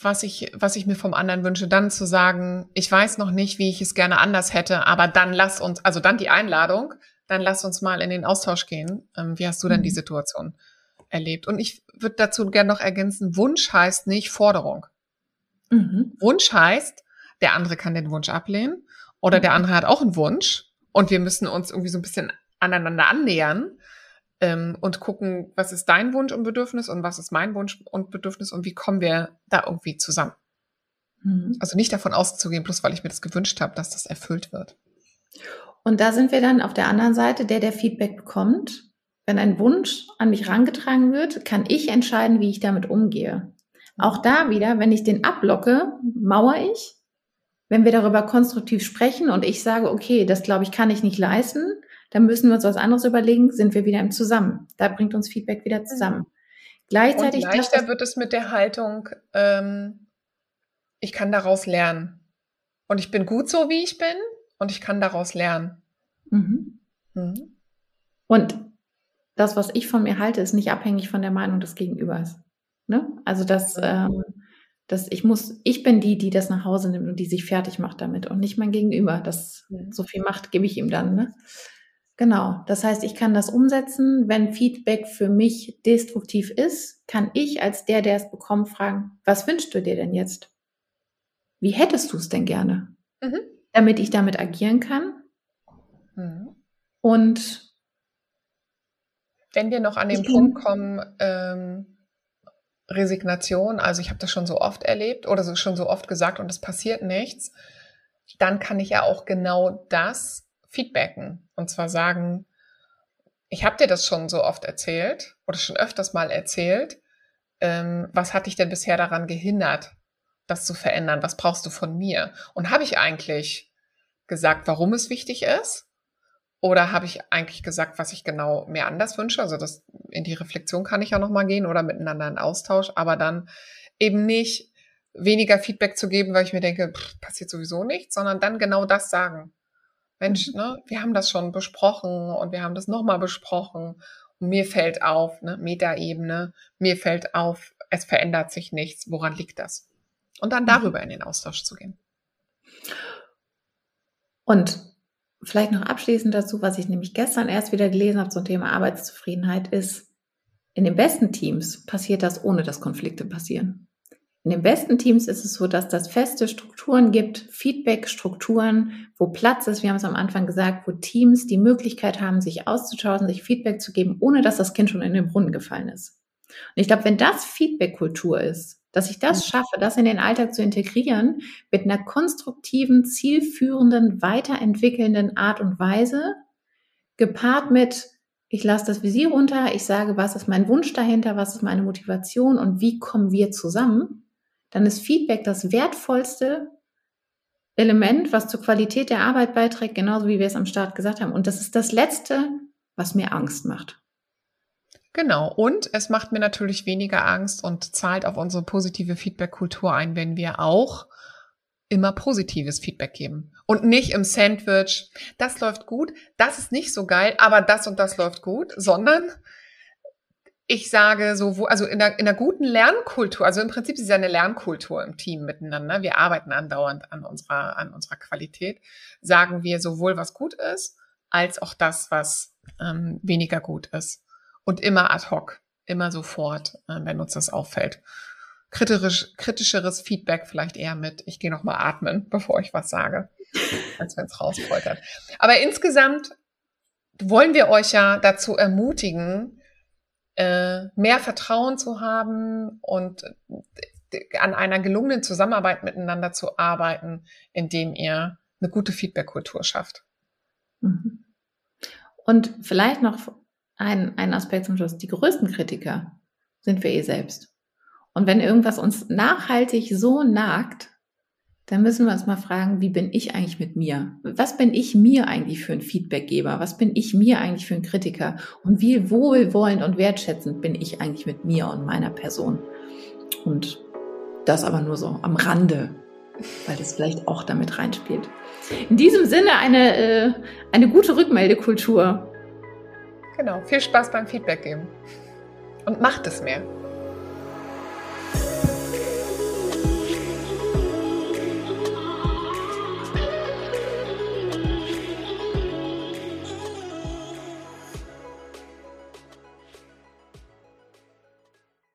was ich, was ich mir vom anderen wünsche, dann zu sagen, ich weiß noch nicht, wie ich es gerne anders hätte, aber dann lass uns, also dann die Einladung, dann lass uns mal in den Austausch gehen. Ähm, wie hast du denn die mhm. Situation erlebt? Und ich würde dazu gerne noch ergänzen, Wunsch heißt nicht Forderung. Mhm. Wunsch heißt, der andere kann den Wunsch ablehnen oder der andere hat auch einen Wunsch und wir müssen uns irgendwie so ein bisschen aneinander annähern ähm, und gucken, was ist dein Wunsch und Bedürfnis und was ist mein Wunsch und Bedürfnis und wie kommen wir da irgendwie zusammen. Mhm. Also nicht davon auszugehen, bloß weil ich mir das gewünscht habe, dass das erfüllt wird. Und da sind wir dann auf der anderen Seite, der der Feedback bekommt. Wenn ein Wunsch an mich rangetragen wird, kann ich entscheiden, wie ich damit umgehe. Auch da wieder, wenn ich den ablocke, mauer ich wenn wir darüber konstruktiv sprechen und ich sage, okay, das glaube ich, kann ich nicht leisten, dann müssen wir uns was anderes überlegen, sind wir wieder im Zusammen. Da bringt uns Feedback wieder zusammen. Gleichzeitig. Und leichter das, wird es mit der Haltung, ähm, ich kann daraus lernen. Und ich bin gut so, wie ich bin, und ich kann daraus lernen. Mhm. Mhm. Und das, was ich von mir halte, ist nicht abhängig von der Meinung des Gegenübers. Ne? Also das, ähm, das, ich muss, ich bin die, die das nach Hause nimmt und die sich fertig macht damit und nicht mein Gegenüber. Das so viel Macht gebe ich ihm dann. Ne? Genau. Das heißt, ich kann das umsetzen. Wenn Feedback für mich destruktiv ist, kann ich als der, der es bekommt, fragen, was wünschst du dir denn jetzt? Wie hättest du es denn gerne? Mhm. Damit ich damit agieren kann. Mhm. Und wenn wir noch an den Punkt kommen, ähm, Resignation, also ich habe das schon so oft erlebt oder so, schon so oft gesagt und es passiert nichts, dann kann ich ja auch genau das feedbacken und zwar sagen, ich habe dir das schon so oft erzählt oder schon öfters mal erzählt. Ähm, was hat dich denn bisher daran gehindert, das zu verändern? Was brauchst du von mir? Und habe ich eigentlich gesagt, warum es wichtig ist? Oder habe ich eigentlich gesagt, was ich genau mir anders wünsche? Also das in die Reflexion kann ich ja noch mal gehen oder miteinander in Austausch, aber dann eben nicht weniger Feedback zu geben, weil ich mir denke, pff, passiert sowieso nichts, sondern dann genau das sagen. Mensch, mhm. ne, wir haben das schon besprochen und wir haben das nochmal besprochen und mir fällt auf, ne, Metaebene, mir fällt auf, es verändert sich nichts. Woran liegt das? Und dann mhm. darüber in den Austausch zu gehen. Und vielleicht noch abschließend dazu, was ich nämlich gestern erst wieder gelesen habe zum Thema Arbeitszufriedenheit, ist, in den besten Teams passiert das, ohne dass Konflikte passieren. In den besten Teams ist es so, dass das feste Strukturen gibt, Feedback-Strukturen, wo Platz ist, wir haben es am Anfang gesagt, wo Teams die Möglichkeit haben, sich auszutauschen, sich Feedback zu geben, ohne dass das Kind schon in den Brunnen gefallen ist. Und ich glaube, wenn das Feedback-Kultur ist, dass ich das mhm. schaffe, das in den Alltag zu integrieren, mit einer konstruktiven, zielführenden, weiterentwickelnden Art und Weise, gepaart mit, ich lasse das Visier runter, ich sage, was ist mein Wunsch dahinter, was ist meine Motivation und wie kommen wir zusammen, dann ist Feedback das wertvollste Element, was zur Qualität der Arbeit beiträgt, genauso wie wir es am Start gesagt haben. Und das ist das Letzte, was mir Angst macht. Genau. Und es macht mir natürlich weniger Angst und zahlt auf unsere positive Feedback-Kultur ein, wenn wir auch immer positives Feedback geben. Und nicht im Sandwich, das läuft gut, das ist nicht so geil, aber das und das läuft gut, sondern ich sage so, wo, also in der, in der guten Lernkultur, also im Prinzip ist es ja eine Lernkultur im Team miteinander. Wir arbeiten andauernd an unserer, an unserer Qualität. Sagen wir sowohl, was gut ist, als auch das, was ähm, weniger gut ist und immer ad hoc, immer sofort, äh, wenn uns das auffällt. Kritisch, kritischeres Feedback vielleicht eher mit, ich gehe nochmal atmen, bevor ich was sage, als wenn es rauspoltert. Aber insgesamt wollen wir euch ja dazu ermutigen, äh, mehr Vertrauen zu haben und an einer gelungenen Zusammenarbeit miteinander zu arbeiten, indem ihr eine gute Feedback-Kultur schafft. Mhm. Und vielleicht noch ein, ein Aspekt zum Schluss. Die größten Kritiker sind wir eh selbst. Und wenn irgendwas uns nachhaltig so nagt, dann müssen wir uns mal fragen, wie bin ich eigentlich mit mir? Was bin ich mir eigentlich für ein Feedbackgeber? Was bin ich mir eigentlich für ein Kritiker? Und wie wohlwollend und wertschätzend bin ich eigentlich mit mir und meiner Person? Und das aber nur so am Rande, weil das vielleicht auch damit reinspielt. In diesem Sinne eine, äh, eine gute Rückmeldekultur Genau, viel Spaß beim Feedback geben. Und macht es mehr.